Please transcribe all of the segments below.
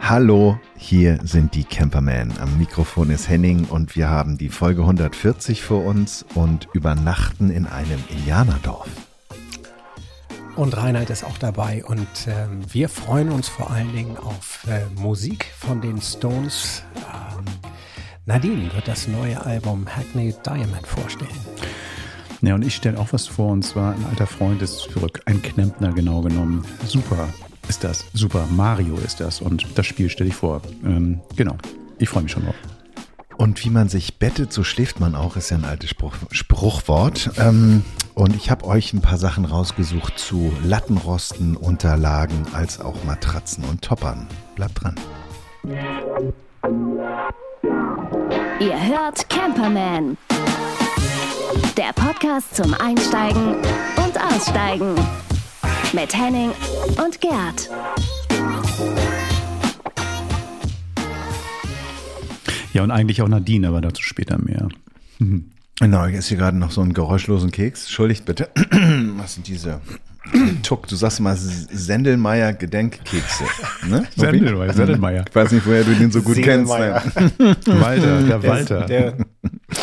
Hallo, hier sind die Camperman. Am Mikrofon ist Henning und wir haben die Folge 140 vor uns und übernachten in einem Indianerdorf. Und Reinhard ist auch dabei und ähm, wir freuen uns vor allen Dingen auf äh, Musik von den Stones. Ähm, Nadine wird das neue Album Hackney Diamond vorstellen. Ja, und ich stelle auch was vor, und zwar ein alter Freund ist zurück, ein Knempner genau genommen. Super ist das, Super Mario ist das und das Spiel stelle ich vor. Ähm, genau, ich freue mich schon drauf. Und wie man sich bettet, so schläft man auch, ist ja ein altes Spruch, Spruchwort. Ähm, und ich habe euch ein paar Sachen rausgesucht zu Lattenrosten, Unterlagen, als auch Matratzen und Toppern. Bleibt dran. Ihr hört Camperman. Der Podcast zum Einsteigen und Aussteigen. Mit Henning und Gerd. Ja, und eigentlich auch Nadine, aber dazu später mehr. Genau, ich esse hier gerade noch so einen geräuschlosen Keks. Entschuldigt bitte. Was sind diese? Tuck, du sagst mal Sendelmeier Gedenkkekse. Ne? Sendelmeier, Sendelmeier. Ich weiß nicht, woher du den so gut kennst. Seelmeier. Walter, der Walter. Der,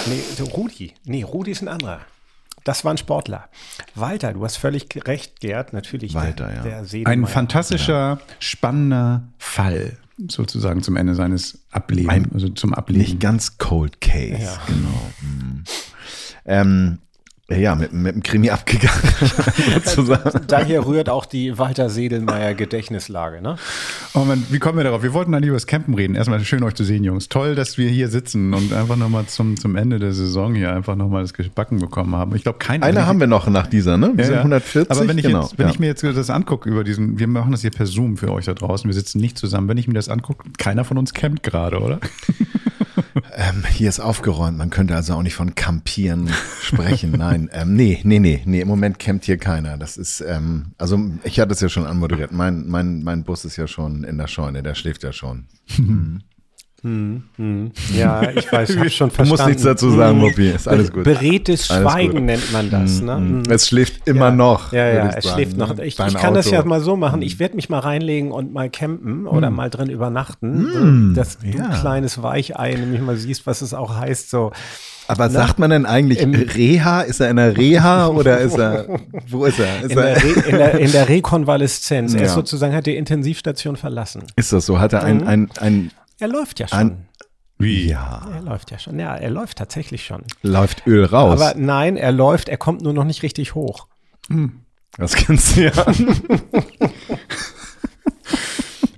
nee, der Rudi. Nee, Rudi ist ein anderer. Das war ein Sportler. Walter, du hast völlig recht, Gerd. Natürlich. Walter, der, ja. Der Ein fantastischer, spannender Fall sozusagen zum Ende seines Ablebens, Ein- also zum Ableben. Nicht ganz Cold Case, Ja. genau. Mhm. Ähm, ja, mit, mit dem Krimi abgegangen, sozusagen. Daher rührt auch die Walter Sedelmeier Gedächtnislage, ne? Oh Mann, wie kommen wir darauf? Wir wollten eigentlich über das Campen reden. Erstmal schön euch zu sehen, Jungs. Toll, dass wir hier sitzen und einfach nochmal zum, zum Ende der Saison hier einfach nochmal das gebacken bekommen haben. Ich glaube, keiner. Eine haben wir noch nach dieser, ne? Wir Ja, sind ja. 140, Aber wenn ich, genau. jetzt, wenn ja. ich mir jetzt das angucke über diesen, wir machen das hier per Zoom für euch da draußen, wir sitzen nicht zusammen. Wenn ich mir das angucke, keiner von uns campt gerade, oder? ähm, hier ist aufgeräumt, man könnte also auch nicht von Campieren sprechen. Nein, ähm, nee, nee, nee, nee, im Moment campt hier keiner. Das ist, ähm, also ich hatte es ja schon anmoderiert. Mein, mein, mein Bus ist ja schon in der Scheune, der schläft ja schon. Ja, ich weiß, hab schon Du verstanden. musst nichts dazu sagen, Mopi, ist alles gut. Beredtes Schweigen nennt man das, ne? Mhm. Mhm. Es schläft immer Ja. noch. Ja, ja, ich es sagen, schläft noch. ne? Ich, Dein ich kann das ja mal so machen. Ich werde mich mal reinlegen und mal campen oder mal drin übernachten, dass du ja. kleines Weichei nämlich mal siehst, was es auch heißt. So, Aber sagt man denn eigentlich Im- Reha? Ist er in der Reha oder ist er, wo ist er? Ist, in der, er, Re in der, in der Rekonvaleszenz. Er Ja. ist sozusagen, hat die Intensivstation verlassen. ist das so? Hat er ein, ein, ein, Er läuft ja schon. Ein- Wie? ja, er läuft ja schon. Ja, er läuft tatsächlich schon. läuft Öl raus. Aber nein, er läuft, er kommt nur noch nicht richtig hoch. das kennst du ja.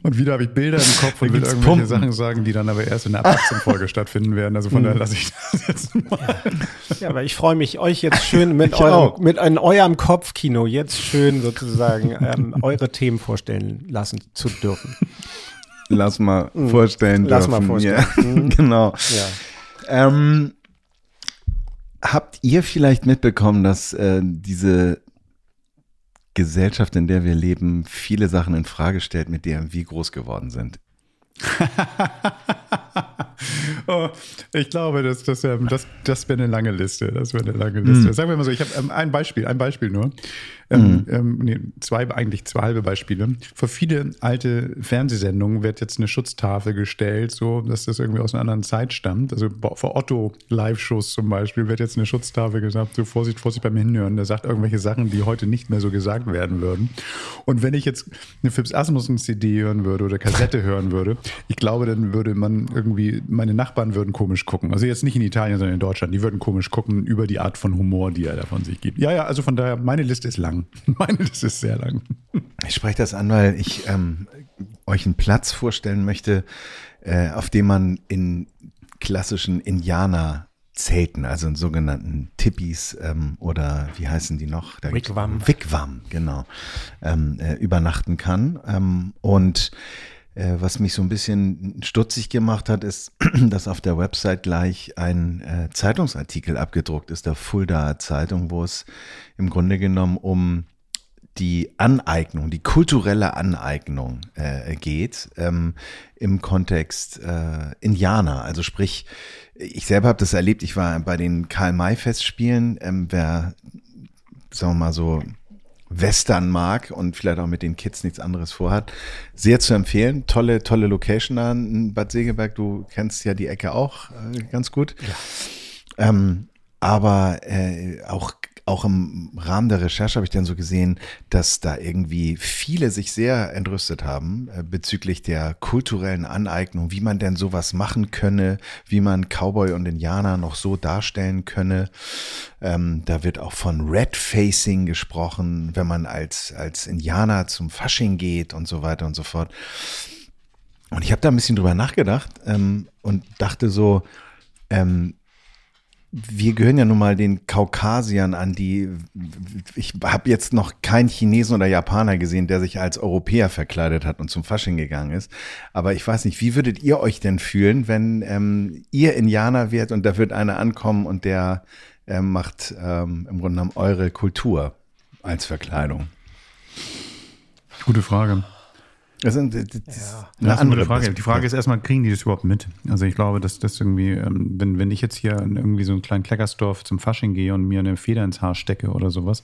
Und wieder habe ich Bilder im Kopf und will irgendwelche Pumpen. Sachen sagen, die dann aber erst in der Erwachsenenfolge stattfinden werden. Also von daher lasse ich das jetzt mal. Ja, aber ich freue mich, euch jetzt schön mit, eurem, mit in eurem Kopfkino jetzt schön sozusagen ähm, eure Themen vorstellen lassen zu dürfen. Lass mal vorstellen Mhm. Lass mal dürfen. vorstellen. Mhm. Ja. genau. Ja. Ähm, habt ihr vielleicht mitbekommen, dass äh, diese Gesellschaft, in der wir leben, viele Sachen in Frage stellt, mit denen wir groß geworden sind? Oh, ich glaube, das, das, ähm, das, das wäre eine lange Liste. Das wäre eine lange Liste. Sagen wir mal so, ich habe ähm, ein Beispiel, ein Beispiel nur. Ähm, ähm, nee, zwei, eigentlich zwei halbe Beispiele. Für viele alte Fernsehsendungen wird jetzt eine Schutztafel gestellt, so dass das irgendwie aus einer anderen Zeit stammt. Also bo- für Otto Live-Shows zum Beispiel wird jetzt eine Schutztafel gesagt, so Vorsicht, Vorsicht beim Hinhören. Der sagt irgendwelche Sachen, die heute nicht mehr so gesagt werden würden. Und wenn ich jetzt eine Phipps Asmussen CD hören würde oder Kassette hören würde, ich glaube, dann würde man irgendwie, meine Nachbarn würden komisch gucken. Also jetzt nicht in Italien, sondern in Deutschland. Die würden komisch gucken über die Art von Humor, die er da von sich gibt. Ja, ja, also von daher, meine Liste ist lang. Meine Liste ist sehr lang. Ich spreche das an, weil ich ähm, euch einen Platz vorstellen möchte, äh, auf dem man in klassischen Indianerzelten, also in sogenannten Tippis ähm, oder wie heißen die noch? Da Wigwam. Wigwam, genau, ähm, äh, übernachten kann. Ähm, und äh, was mich so ein bisschen stutzig gemacht hat, ist, dass auf der Website gleich ein äh, Zeitungsartikel abgedruckt ist, der Fulda Zeitung, wo es im Grunde genommen um die Aneignung, die kulturelle Aneignung äh, geht ähm, im Kontext äh, Indianer. Also sprich, ich selber habe das erlebt, ich war bei den Karl-May-Festspielen, ähm, wer, sagen wir mal so, Western mag und vielleicht auch mit den Kids nichts anderes vorhat, sehr zu empfehlen. Tolle, tolle Location da in Bad Segeberg. Du kennst ja die Ecke auch äh, ganz gut. Ja. Ähm, aber äh, auch auch im Rahmen der Recherche habe ich dann so gesehen, dass da irgendwie viele sich sehr entrüstet haben äh, bezüglich der kulturellen Aneignung, wie man denn sowas machen könne, wie man Cowboy und Indianer noch so darstellen könne. Ähm, da wird auch von Red Facing gesprochen, wenn man als, als Indianer zum Fasching geht und so weiter und so fort. Und ich habe da ein bisschen drüber nachgedacht ähm, und dachte so, ähm, wir gehören ja nun mal den Kaukasiern an, die ich habe jetzt noch keinen Chinesen oder Japaner gesehen, der sich als Europäer verkleidet hat und zum Fasching gegangen ist. Aber ich weiß nicht, wie würdet ihr euch denn fühlen, wenn ähm, ihr Indianer wärt und da wird einer ankommen und der ähm, macht ähm, im Grunde genommen eure Kultur als Verkleidung? Gute Frage. Das ist, das ja. eine das andere Frage. Die Frage ist erstmal, kriegen die das überhaupt mit? Also ich glaube, dass das irgendwie, ähm, wenn, wenn ich jetzt hier in irgendwie so einen kleinen Kleckersdorf zum Fasching gehe und mir eine Feder ins Haar stecke oder sowas,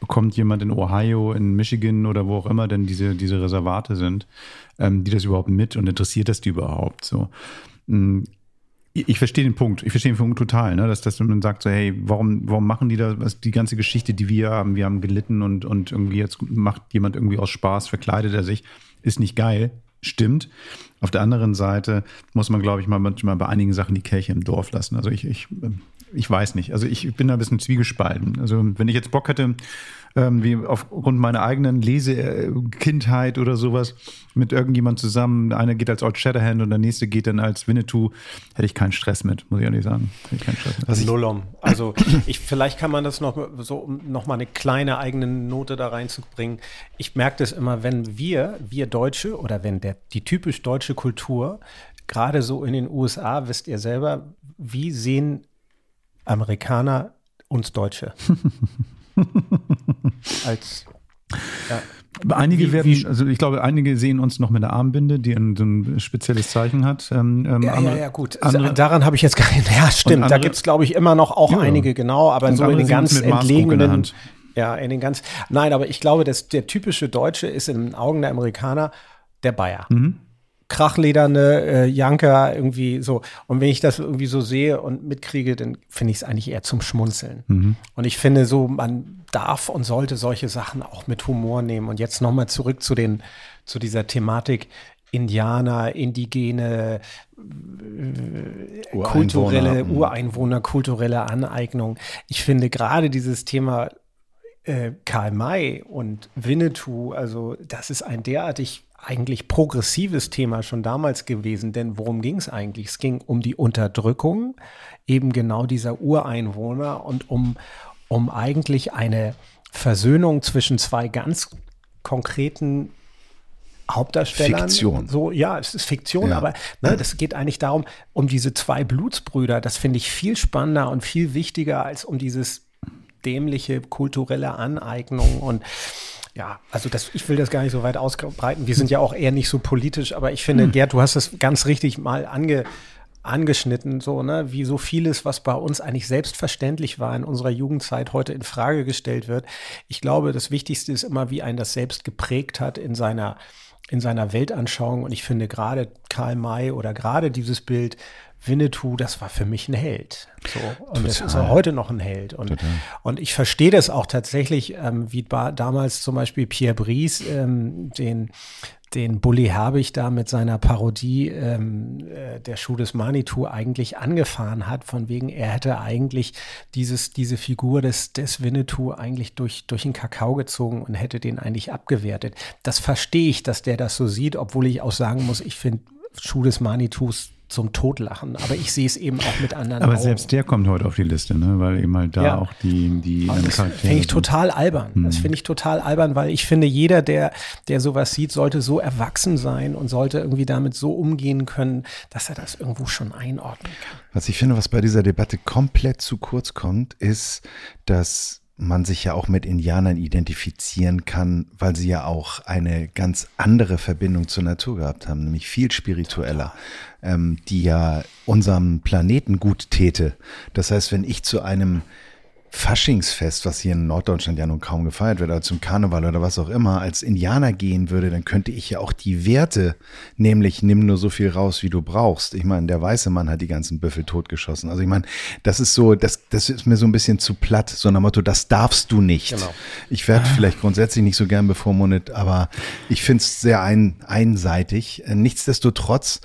bekommt jemand in Ohio, in Michigan oder wo auch immer denn diese, diese Reservate sind, ähm, die das überhaupt mit und interessiert das die überhaupt so? Mm, ich verstehe den Punkt. Ich verstehe den Punkt total, ne? dass, dass man sagt so, hey, warum, warum machen die da was, die ganze Geschichte, die wir haben, wir haben gelitten und, und irgendwie jetzt macht jemand irgendwie aus Spaß, verkleidet er sich ist nicht geil, stimmt. Auf der anderen Seite muss man, glaube ich, mal manchmal bei einigen Sachen die Kirche im Dorf lassen. Also ich, ich, ich weiß nicht. Also ich bin da ein bisschen zwiegespalten. Also wenn ich jetzt Bock hätte, ähm, wie aufgrund meiner eigenen Lesekindheit oder sowas mit irgendjemand zusammen. Einer geht als Old Shatterhand und der nächste geht dann als Winnetou. Hätte ich keinen Stress mit, muss ich ehrlich sagen. Hätte ich keinen Stress mit. Also Nullum. Also ich, vielleicht kann man das noch so, um noch mal eine kleine eigene Note da reinzubringen. Ich merke das immer, wenn wir, wir Deutsche oder wenn der, die typisch deutsche Kultur, gerade so in den USA, wisst ihr selber, wie sehen Amerikaner uns Deutsche? als ja. Einige wie, werden, wie, also ich glaube, einige sehen uns noch mit einer Armbinde, die ein, so ein spezielles Zeichen hat. Ähm, ähm ja, andere, ja, ja, gut. Andere, Daran habe ich jetzt gar nicht. Ja, stimmt. Andere, da gibt es, glaube ich, immer noch auch ja. einige, genau, aber so in den ganz entlegenen. Ja, in den ganz. Nein, aber ich glaube, dass der typische Deutsche ist in den Augen der Amerikaner der Bayer. Mhm krachlederne äh, Janker irgendwie so. Und wenn ich das irgendwie so sehe und mitkriege, dann finde ich es eigentlich eher zum Schmunzeln. Mhm. Und ich finde so, man darf und sollte solche Sachen auch mit Humor nehmen. Und jetzt nochmal zurück zu den, zu dieser Thematik. Indianer, indigene, äh, Ureinwohner. kulturelle, mhm. Ureinwohner, kulturelle Aneignung. Ich finde gerade dieses Thema äh, Karl May und Winnetou, also das ist ein derartig eigentlich progressives Thema schon damals gewesen, denn worum ging es eigentlich? Es ging um die Unterdrückung eben genau dieser Ureinwohner und um, um eigentlich eine Versöhnung zwischen zwei ganz konkreten Hauptdarstellern. Fiktion. So, ja, es ist Fiktion, ja. aber ne, das geht eigentlich darum, um diese zwei Blutsbrüder. Das finde ich viel spannender und viel wichtiger als um dieses dämliche kulturelle Aneignung und ja, also das, ich will das gar nicht so weit ausbreiten. Wir sind ja auch eher nicht so politisch, aber ich finde, hm. Gerd, du hast das ganz richtig mal ange, angeschnitten, so, ne, wie so vieles, was bei uns eigentlich selbstverständlich war in unserer Jugendzeit, heute in Frage gestellt wird. Ich glaube, das Wichtigste ist immer, wie ein das selbst geprägt hat in seiner, in seiner Weltanschauung. Und ich finde gerade Karl May oder gerade dieses Bild Winnetou, das war für mich ein Held. So. Und Total. das ist auch heute noch ein Held. Und, und ich verstehe das auch tatsächlich, ähm, wie damals zum Beispiel Pierre Brice ähm, den, den Bully Herbig da mit seiner Parodie ähm, äh, der Schuh des Manitou eigentlich angefahren hat, von wegen, er hätte eigentlich dieses, diese Figur des, des Winnetou eigentlich durch, durch den Kakao gezogen und hätte den eigentlich abgewertet. Das verstehe ich, dass der das so sieht, obwohl ich auch sagen muss, ich finde Schuh des Manitous zum Totlachen. Aber ich sehe es eben auch mit anderen Aber Augen. selbst der kommt heute auf die Liste, ne? weil eben halt da ja. auch die, die Das finde ich total albern. Mhm. Das finde ich total albern, weil ich finde, jeder, der, der sowas sieht, sollte so erwachsen sein und sollte irgendwie damit so umgehen können, dass er das irgendwo schon einordnen kann. Was ich finde, was bei dieser Debatte komplett zu kurz kommt, ist, dass man sich ja auch mit Indianern identifizieren kann, weil sie ja auch eine ganz andere Verbindung zur Natur gehabt haben, nämlich viel spiritueller, ähm, die ja unserem Planeten gut täte. Das heißt, wenn ich zu einem Faschingsfest, was hier in Norddeutschland ja nun kaum gefeiert wird, oder zum Karneval oder was auch immer, als Indianer gehen würde, dann könnte ich ja auch die Werte, nämlich nimm nur so viel raus, wie du brauchst. Ich meine, der weiße Mann hat die ganzen Büffel totgeschossen. Also ich meine, das ist so, das, das ist mir so ein bisschen zu platt, so nach Motto, das darfst du nicht. Genau. Ich werde vielleicht grundsätzlich nicht so gern bevormundet, aber ich finde es sehr ein, einseitig. Nichtsdestotrotz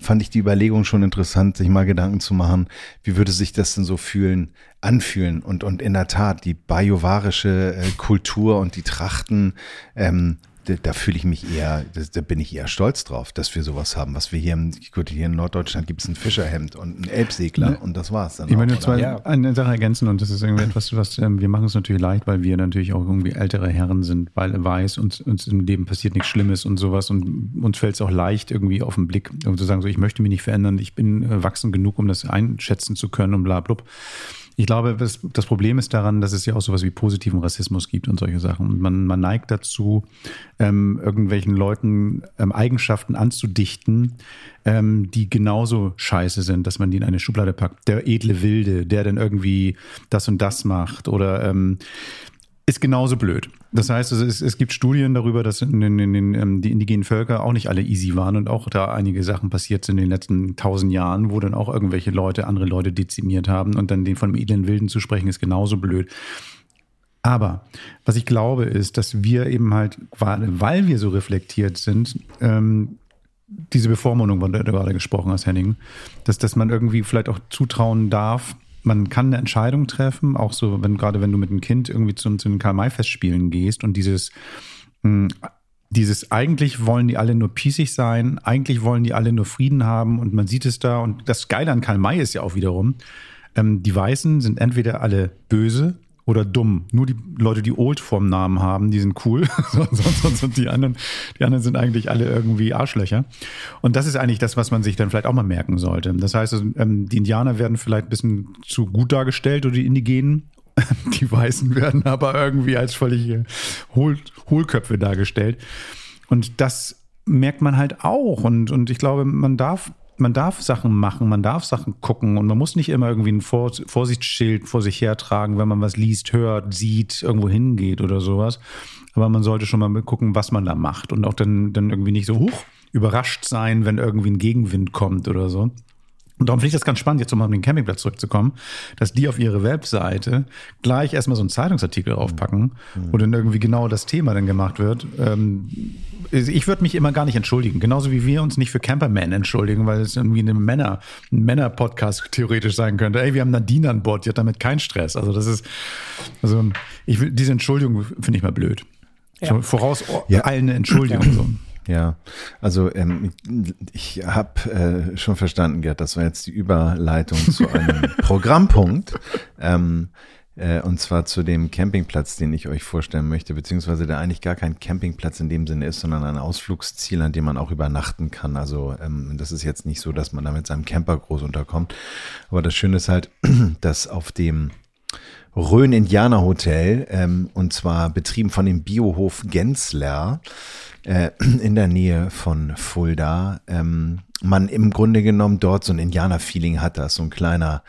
fand ich die Überlegung schon interessant, sich mal Gedanken zu machen, wie würde sich das denn so fühlen, anfühlen und, und in der Tat die bajuwarische äh, Kultur und die Trachten ähm, da fühle ich mich eher, da bin ich eher stolz drauf, dass wir sowas haben. Was wir hier, im, gut, hier in Norddeutschland gibt es ein Fischerhemd und einen Elbsegler ne? und das war's dann. Ich auch, möchte zwei, ja. eine Sache ergänzen und das ist irgendwie etwas, was ähm, wir machen es natürlich leicht, weil wir natürlich auch irgendwie ältere Herren sind, weil weiß und uns im Leben passiert nichts Schlimmes und sowas und uns fällt es auch leicht irgendwie auf den Blick, um zu sagen, so ich möchte mich nicht verändern, ich bin äh, wachsen genug, um das einschätzen zu können und bla bla. Ich glaube, das, das, Problem ist daran, dass es ja auch sowas wie positiven Rassismus gibt und solche Sachen. Und man, man neigt dazu, ähm, irgendwelchen Leuten ähm, Eigenschaften anzudichten, ähm, die genauso scheiße sind, dass man die in eine Schublade packt. Der edle Wilde, der dann irgendwie das und das macht oder ähm, ist genauso blöd. Das heißt, es, es gibt Studien darüber, dass in, in, in, ähm, die indigenen Völker auch nicht alle easy waren und auch da einige Sachen passiert sind in den letzten tausend Jahren, wo dann auch irgendwelche Leute andere Leute dezimiert haben und dann den von edlen Wilden zu sprechen, ist genauso blöd. Aber was ich glaube, ist, dass wir eben halt, weil wir so reflektiert sind, ähm, diese Bevormundung, von der du gerade gesprochen hast, Henning, dass, dass man irgendwie vielleicht auch zutrauen darf, man kann eine Entscheidung treffen, auch so, wenn gerade wenn du mit einem Kind irgendwie zu, zu den Karl-May-Festspielen gehst und dieses, mh, hm, dieses eigentlich wollen die alle nur pießig sein, eigentlich wollen die alle nur Frieden haben und man sieht es da und das Geile an Karl May ist ja auch wiederum, ähm, die Weißen sind entweder alle böse oder dumm. Nur die Leute, die Old vorm Namen haben, die sind cool. Sind die anderen, die anderen sind eigentlich alle irgendwie Arschlöcher. Und das ist eigentlich das, was man sich dann vielleicht auch mal merken sollte. Das heißt, ähm, die Indianer werden vielleicht ein bisschen zu gut dargestellt oder die Indigenen. Die Weißen werden aber irgendwie als völlige Hohl Hohlköpfe dargestellt. Und das merkt man halt auch. Und, und ich glaube, man darf man darf Sachen machen, man darf Sachen gucken und man muss nicht immer irgendwie ein Vor Vorsichtsschild vor sich hertragen, wenn man was liest, hört, sieht, irgendwo hingeht oder sowas. Aber man sollte schon mal gucken, was man da macht und auch dann, dann irgendwie nicht so hoch überrascht sein, wenn irgendwie ein Gegenwind kommt oder so. Und darum finde ich das ganz spannend, jetzt um auf den Campingplatz zurückzukommen, dass die auf ihre Webseite gleich erstmal so einen Zeitungsartikel aufpacken, mhm. wo dann irgendwie genau das Thema dann gemacht wird. Ähm, ich würde mich immer gar nicht entschuldigen, genauso wie wir uns nicht für Camperman entschuldigen, weil es irgendwie eine Männer, ein Männer-Podcast theoretisch sein könnte. Ey, wir haben Nadine an Bord, die hat damit keinen Stress. Also das ist, also ich will, diese Entschuldigung finde ich mal blöd. Ja. So, voraus ja. allen eine Entschuldigung. So. Ja, also ähm, ich habe äh, schon verstanden, Gerd, das war jetzt die Überleitung zu einem Programmpunkt. Ähm, äh, und zwar zu dem Campingplatz, den ich euch vorstellen möchte, beziehungsweise der eigentlich gar kein Campingplatz in dem Sinne ist, sondern ein Ausflugsziel, an dem man auch übernachten kann. Also ähm, das ist jetzt nicht so, dass man da mit seinem Camper groß unterkommt. Aber das Schöne ist halt, dass auf dem Rhön Indianer Hotel, ähm, und zwar betrieben von dem Biohof Gensler, äh, in der Nähe von Fulda, ähm, man im Grunde genommen dort so ein Indianer-Feeling hat, das so ein kleiner,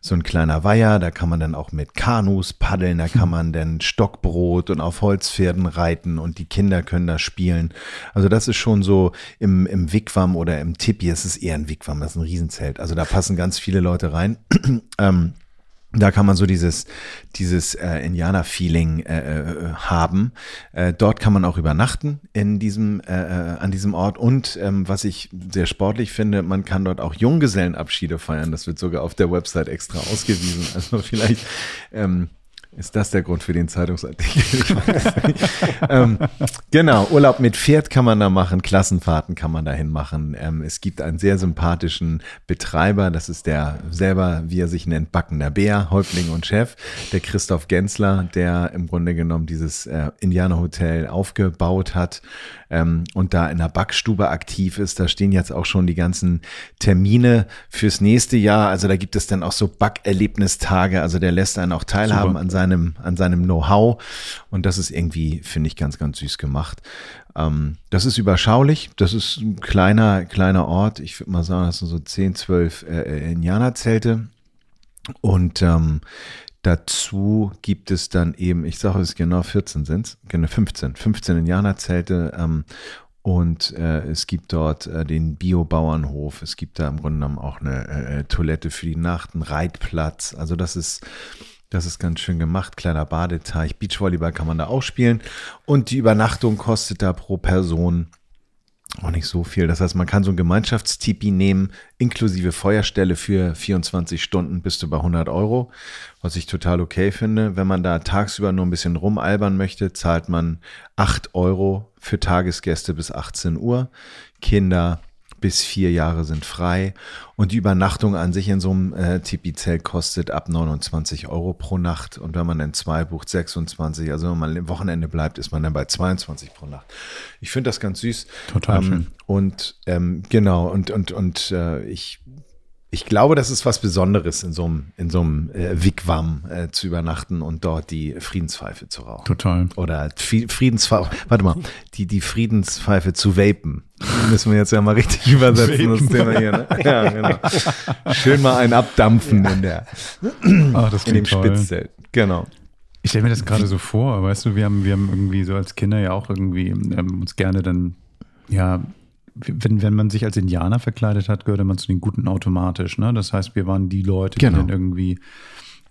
so ein kleiner Weiher, da kann man dann auch mit Kanus paddeln, da kann man dann Stockbrot und auf Holzpferden reiten und die Kinder können da spielen. Also das ist schon so im, im Wigwam oder im Tipi, es ist eher ein Wigwam, das ist ein Riesenzelt. Also da passen ganz viele Leute rein. ähm, da kann man so dieses, dieses äh, Indianer-Feeling äh, äh, haben. Äh, dort kann man auch übernachten in diesem, äh, äh, an diesem Ort. Und ähm, was ich sehr sportlich finde, man kann dort auch Junggesellenabschiede feiern. Das wird sogar auf der Website extra ausgewiesen. Also vielleicht ähm, ist das der Grund für den Zeitungsartikel? ähm, genau, Urlaub mit Pferd kann man da machen, Klassenfahrten kann man dahin machen. Ähm, es gibt einen sehr sympathischen Betreiber, das ist der selber, wie er sich nennt, Backender Bär, Häuptling und Chef, der Christoph Gensler, der im Grunde genommen dieses äh, Indianerhotel aufgebaut hat ähm, und da in der Backstube aktiv ist. Da stehen jetzt auch schon die ganzen Termine fürs nächste Jahr. Also da gibt es dann auch so Backerlebnistage. Also der lässt einen auch teilhaben Super. an seinem, an seinem Know-how. Und das ist irgendwie, finde ich, ganz, ganz süß gemacht. Ähm, das ist überschaulich. Das ist ein kleiner, kleiner Ort. Ich würde mal sagen, das sind so 10, 12 äh, Indianerzelte. Und ähm, dazu gibt es dann eben, ich sage es genau, 14 sind genau 15, 15 Indianerzelte ähm, und äh, es gibt dort äh, den Biobauernhof. Es gibt da im Grunde genommen auch eine äh, Toilette für die Nacht, einen Reitplatz. Also das ist das ist ganz schön gemacht. Kleiner Badeteich. Beachvolleyball kann man da auch spielen. Und die Übernachtung kostet da pro Person auch nicht so viel. Das heißt, man kann so ein Gemeinschaftstipi nehmen, inklusive Feuerstelle für 24 Stunden bis zu bei 100 Euro, was ich total okay finde. Wenn man da tagsüber nur ein bisschen rumalbern möchte, zahlt man 8 Euro für Tagesgäste bis 18 Uhr. Kinder bis vier Jahre sind frei und die Übernachtung an sich in so einem äh, Tipi-Zelt kostet ab 29 Euro pro Nacht und wenn man dann zwei bucht 26, also wenn man im Wochenende bleibt, ist man dann bei 22 pro Nacht. Ich finde das ganz süß. Total ähm, schön. Und ähm, genau und und und äh, ich ich glaube, das ist was Besonderes, in so einem, in so einem äh, Wigwam äh, zu übernachten und dort die Friedenspfeife zu rauchen. Total. Oder Friedenspfeife, warte mal, die, die Friedenspfeife zu vapen. Müssen wir jetzt ja mal richtig übersetzen, das Thema hier. Ne? Ja, genau. Schön mal ein Abdampfen in der, Ach, das in dem toll. Spitzzelt. Genau. Ich stelle mir das gerade so vor, weißt du, wir haben, wir haben irgendwie so als Kinder ja auch irgendwie ähm, uns gerne dann, ja, wenn, wenn man sich als Indianer verkleidet hat, gehörte man zu den Guten automatisch. Ne? Das heißt, wir waren die Leute, Genau. die dann irgendwie,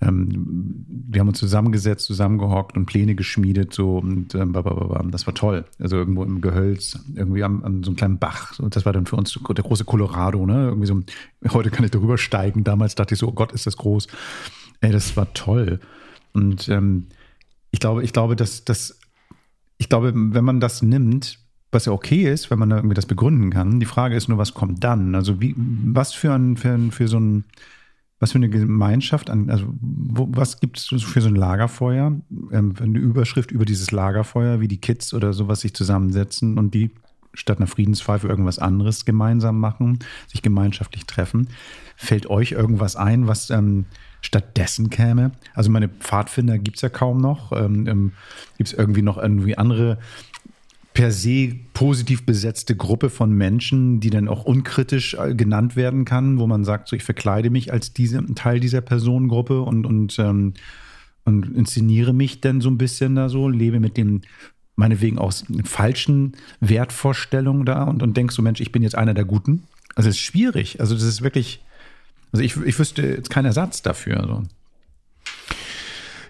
ähm, wir haben uns zusammengesetzt, zusammengehockt und Pläne geschmiedet, so und ähm, das war toll. Also irgendwo im Gehölz, irgendwie am, an so einem kleinen Bach. Und das war dann für uns der große Colorado, ne? Irgendwie so, heute kann ich darüber steigen. Damals dachte ich so, oh Gott, ist das groß. Ey, das war toll. Und ähm, ich glaube, ich glaube, dass das, ich glaube, wenn man das nimmt, was ja okay ist, wenn man da irgendwie das begründen kann. Die Frage ist nur, was kommt dann? Also wie, was für ein, für, ein, für so ein, was für eine Gemeinschaft an, also wo, was gibt es für so ein Lagerfeuer? Ähm, eine Überschrift über dieses Lagerfeuer, wie die Kids oder sowas sich zusammensetzen und die statt einer Friedenspfeife irgendwas anderes gemeinsam machen, sich gemeinschaftlich treffen. Fällt euch irgendwas ein, was ähm, stattdessen käme? Also meine Pfadfinder gibt es ja kaum noch. Ähm, ähm, gibt es irgendwie noch irgendwie andere per se positiv besetzte Gruppe von Menschen, die dann auch unkritisch äh, genannt werden kann, wo man sagt, so ich verkleide mich als diese, Teil dieser Personengruppe und, und, ähm, und inszeniere mich dann so ein bisschen da so, lebe mit dem meinetwegen aus falschen Wertvorstellungen da und, und denkst so, Mensch, ich bin jetzt einer der Guten. Also es ist schwierig. Also das ist wirklich, also ich, ich wüsste jetzt keinen Ersatz dafür. So.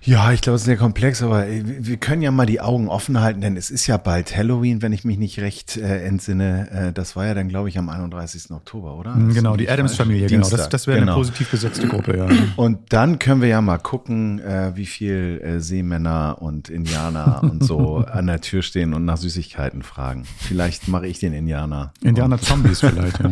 Ja, ich glaube, es ist sehr komplex, aber wir können ja mal die Augen offen halten, denn es ist ja bald Halloween, wenn ich mich nicht recht äh, entsinne. Äh, das war ja dann, glaube ich, am 31. Oktober, oder? Das Genau, ist die Adams-Familie, genau. Das, das wäre genau. eine positiv besetzte Gruppe, ja. Und dann können wir ja mal gucken, äh, wie viel äh, Seemänner und Indianer und so an der Tür stehen und nach Süßigkeiten fragen. Vielleicht mache ich den Indianer. Indianer-Zombies vielleicht, ja.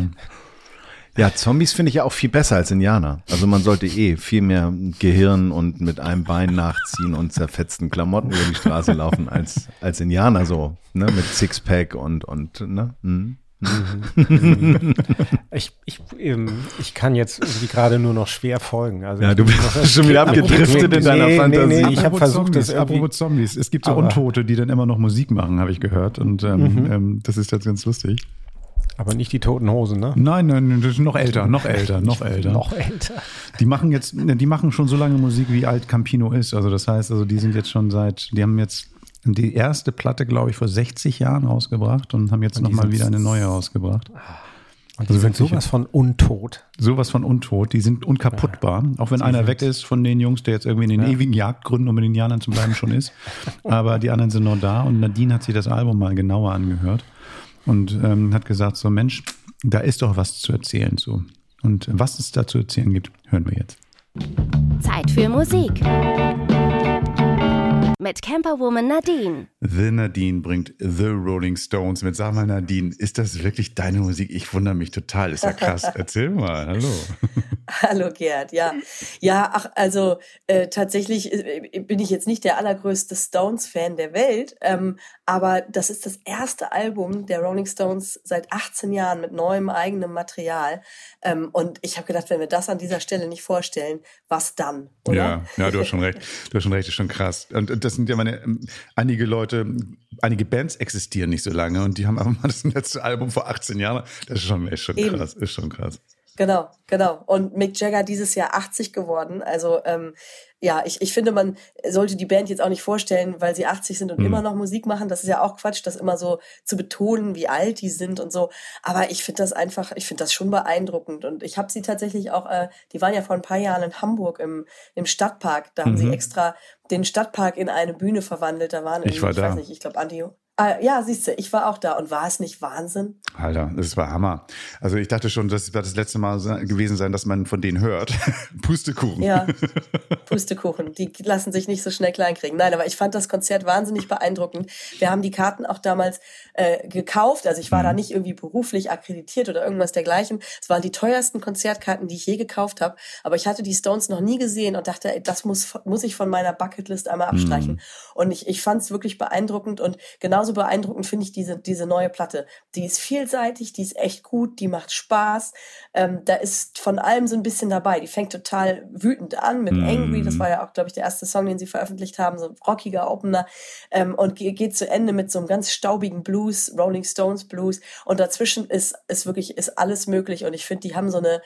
Ja, Zombies finde ich ja auch viel besser als Indianer. Also man sollte eh viel mehr Gehirn und mit einem Bein nachziehen und zerfetzten Klamotten über die Straße laufen als, als Indianer so, ne, mit Sixpack und, und, ne. Hm. Ich, ich, ähm, ich kann jetzt irgendwie gerade nur noch schwer folgen. Also Ja, du bist noch- schon wieder abgedriftet in deiner nee, Fantasie. Nee, nee, ich habe versucht, das Zombies, irgendwie. Apropos Zombies. Es gibt so Aber- Untote, die dann immer noch Musik machen, habe ich gehört. Und ähm, Mhm. ähm, das ist jetzt ganz lustig. Aber nicht die toten Hosen, ne? Nein, nein, nein, das ist noch älter, noch älter, noch älter. Noch älter. Die machen jetzt, die machen schon so lange Musik, wie alt Campino ist. Also das heißt, also die sind jetzt schon seit, die haben jetzt die erste Platte, glaube ich, vor 60 Jahren rausgebracht und haben jetzt nochmal wieder eine neue rausgebracht. Und die Also sind sowas von untot. Sowas von untot, die sind unkaputtbar. Auch wenn einer weg ist von den Jungs, der jetzt irgendwie in den ewigen Jagdgründen, um mit den Indianern zu bleiben, schon ist. Aber die anderen sind noch da und Nadine hat sich das Album mal genauer angehört und ähm, hat gesagt, so Mensch, da ist doch was zu erzählen so. Und was es da zu erzählen gibt, hören wir jetzt. Zeit für Musik. Mit Camperwoman Nadine. The Nadine bringt The Rolling Stones mit. Sag mal, Nadine, ist das wirklich deine Musik? Ich wundere mich total. Ist ja krass. Erzähl mal. Hallo. Hallo Gerd, ja. Ja, ach, also äh, tatsächlich äh, bin ich jetzt nicht der allergrößte Stones-Fan der Welt, ähm, aber das ist das erste Album der Rolling Stones seit 18 Jahren mit neuem eigenem Material. Ähm, und ich habe gedacht, wenn wir das an dieser Stelle nicht vorstellen, was dann? Oder? Ja, ja, du hast schon recht. Du hast schon recht, ist schon krass. Und, und das sind ja meine, ähm, einige Leute, einige Bands existieren nicht so lange und die haben einfach mal das letzte Album vor 18 Jahren. Das ist schon, ist schon Eben. krass, ist schon krass. Genau, genau. Und Mick Jagger dieses Jahr 80 geworden. Also ähm, ja, ich, ich finde, man sollte die Band jetzt auch nicht vorstellen, weil sie 80 sind und mhm. immer noch Musik machen. Das ist ja auch Quatsch, das immer so zu betonen, wie alt die sind und so. Aber ich finde das einfach, ich finde das schon beeindruckend. Und ich habe sie tatsächlich auch, äh, die waren ja vor ein paar Jahren in Hamburg im, im Stadtpark. Da haben mhm. sie extra den Stadtpark in eine Bühne verwandelt. Da waren ich war ich da. weiß nicht, ich glaube Andi Ah, ja, siehst du, ich war auch da und war es nicht Wahnsinn? Alter, das war Hammer. Also ich dachte schon, das wird das letzte Mal gewesen sein, dass man von denen hört. Pustekuchen. Ja, Pustekuchen. Die lassen sich nicht so schnell kleinkriegen. Nein, aber ich fand das Konzert wahnsinnig beeindruckend. Wir haben die Karten auch damals äh, gekauft. Also ich war mhm. da nicht irgendwie beruflich akkreditiert oder irgendwas dergleichen. Es waren die teuersten Konzertkarten, die ich je gekauft habe. Aber ich hatte die Stones noch nie gesehen und dachte, ey, das muss, muss ich von meiner Bucketlist einmal abstreichen. Mhm. Und ich, ich fand es wirklich beeindruckend und genau genauso beeindruckend finde ich diese, diese neue Platte. Die ist vielseitig, die ist echt gut, die macht Spaß. Ähm, da ist von allem so ein bisschen dabei. Die fängt total wütend an mit mm. Angry. Das war ja auch, glaube ich, der erste Song, den sie veröffentlicht haben, so ein rockiger Opener. Ähm, und geht zu Ende mit so einem ganz staubigen Blues, Rolling Stones Blues. Und dazwischen ist, ist wirklich, ist alles möglich. Und ich finde, die haben so eine,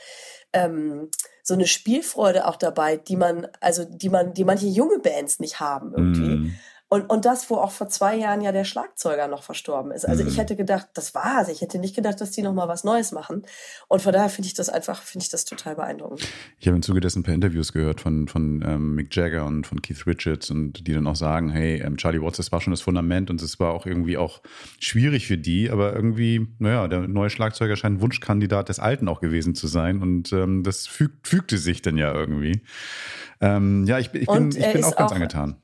ähm, so eine Spielfreude auch dabei, die man, also die man, die manche junge Bands nicht haben irgendwie. Mm. Und, und das, wo auch vor zwei Jahren ja der Schlagzeuger noch verstorben ist. Also mhm. ich hätte gedacht, das war's. Ich hätte nicht gedacht, dass die noch mal was Neues machen. Und von daher finde ich das einfach, finde ich das total beeindruckend. Ich habe im Zuge dessen ein paar Interviews gehört von, von ähm, Mick Jagger und von Keith Richards und die dann auch sagen, hey, ähm, Charlie Watts, das war schon das Fundament und es war auch irgendwie auch schwierig für die, aber irgendwie, naja, der neue Schlagzeuger scheint Wunschkandidat des Alten auch gewesen zu sein und ähm, das füg, fügte sich dann ja irgendwie. Ähm, ja, ich, ich bin, ich bin auch ganz auch, angetan.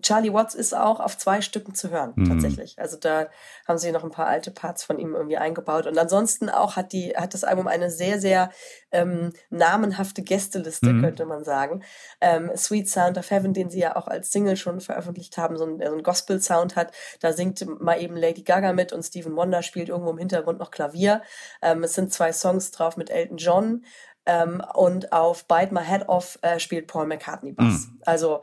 Charlie Watts ist auch auf zwei Stücken zu hören, mhm. tatsächlich. Also da haben sie noch ein paar alte Parts von ihm irgendwie eingebaut. Und ansonsten auch hat die, hat das Album eine sehr, sehr ähm, namenhafte Gästeliste, mhm. könnte man sagen. Ähm, Sweet Sound of Heaven, den sie ja auch als Single schon veröffentlicht haben, so ein, so ein Gospel-Sound hat. Da singt mal eben Lady Gaga mit und Stephen Wonder spielt irgendwo im Hintergrund noch Klavier. Ähm, es sind zwei Songs drauf mit Elton John. Ähm, und auf Bite My Head Off äh, spielt Paul McCartney Bass. Mhm. Also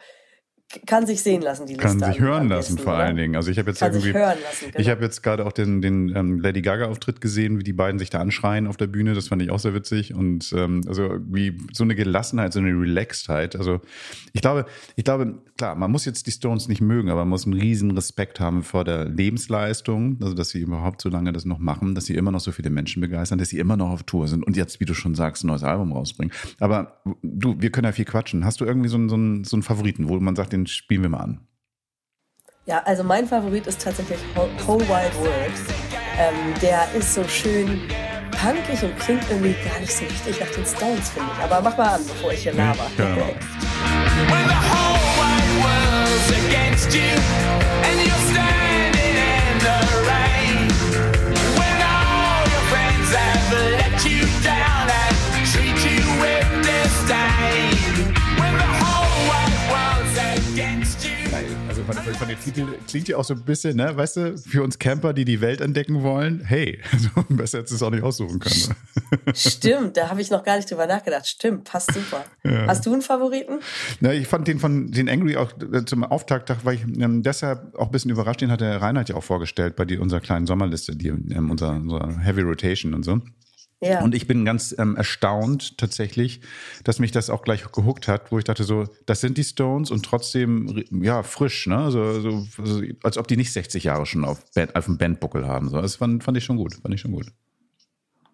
kann sich sehen lassen, die Liste. Kann sich hören lassen, vor allen Dingen. Also ich habe jetzt kann irgendwie, lassen, genau. ich habe jetzt gerade auch den, den ähm, Lady Gaga-Auftritt gesehen, wie die beiden sich da anschreien auf der Bühne. Das fand ich auch sehr witzig und ähm, also wie so eine Gelassenheit, so eine Relaxedheit. Also ich glaube, ich glaube, klar, man muss jetzt die Stones nicht mögen, aber man muss einen riesen Respekt haben vor der Lebensleistung, also dass sie überhaupt so lange das noch machen, dass sie immer noch so viele Menschen begeistern, dass sie immer noch auf Tour sind und jetzt, wie du schon sagst, ein neues Album rausbringen. Aber du, wir können ja viel quatschen. Hast du irgendwie so einen, so einen, so einen Favoriten, wo man sagt, den spielen wir mal an. Ja, also mein Favorit ist tatsächlich Whole Wild World. Ähm, der ist so schön punkig und klingt irgendwie gar nicht so richtig nach den Stones, finde ich. Aber mach mal an, bevor ich hier laber. Ja, ja. Von, von, den Titeln klingt ja auch so ein bisschen, ne, weißt du, für uns Camper, die die Welt entdecken wollen, hey, so besser hättest du es auch nicht aussuchen können. Ne? Stimmt, da habe ich noch gar nicht drüber nachgedacht. Stimmt, passt super. Ja. Hast du einen Favoriten? Na, ich fand den von den Angry auch äh, zum Auftakt, weil ich ähm, deshalb auch ein bisschen überrascht, den hat der Reinhard ja auch vorgestellt bei die, unserer kleinen Sommerliste, die, ähm, unser, unser Heavy Rotation und so. Ja. Und ich bin ganz ähm, erstaunt tatsächlich, dass mich das auch gleich gehuckt hat, wo ich dachte so, das sind die Stones und trotzdem ja frisch, ne? Also, so, also, als ob die nicht 60 Jahre schon auf, Band, auf dem Bandbuckel haben. So, das fand, fand ich schon gut, fand ich schon gut.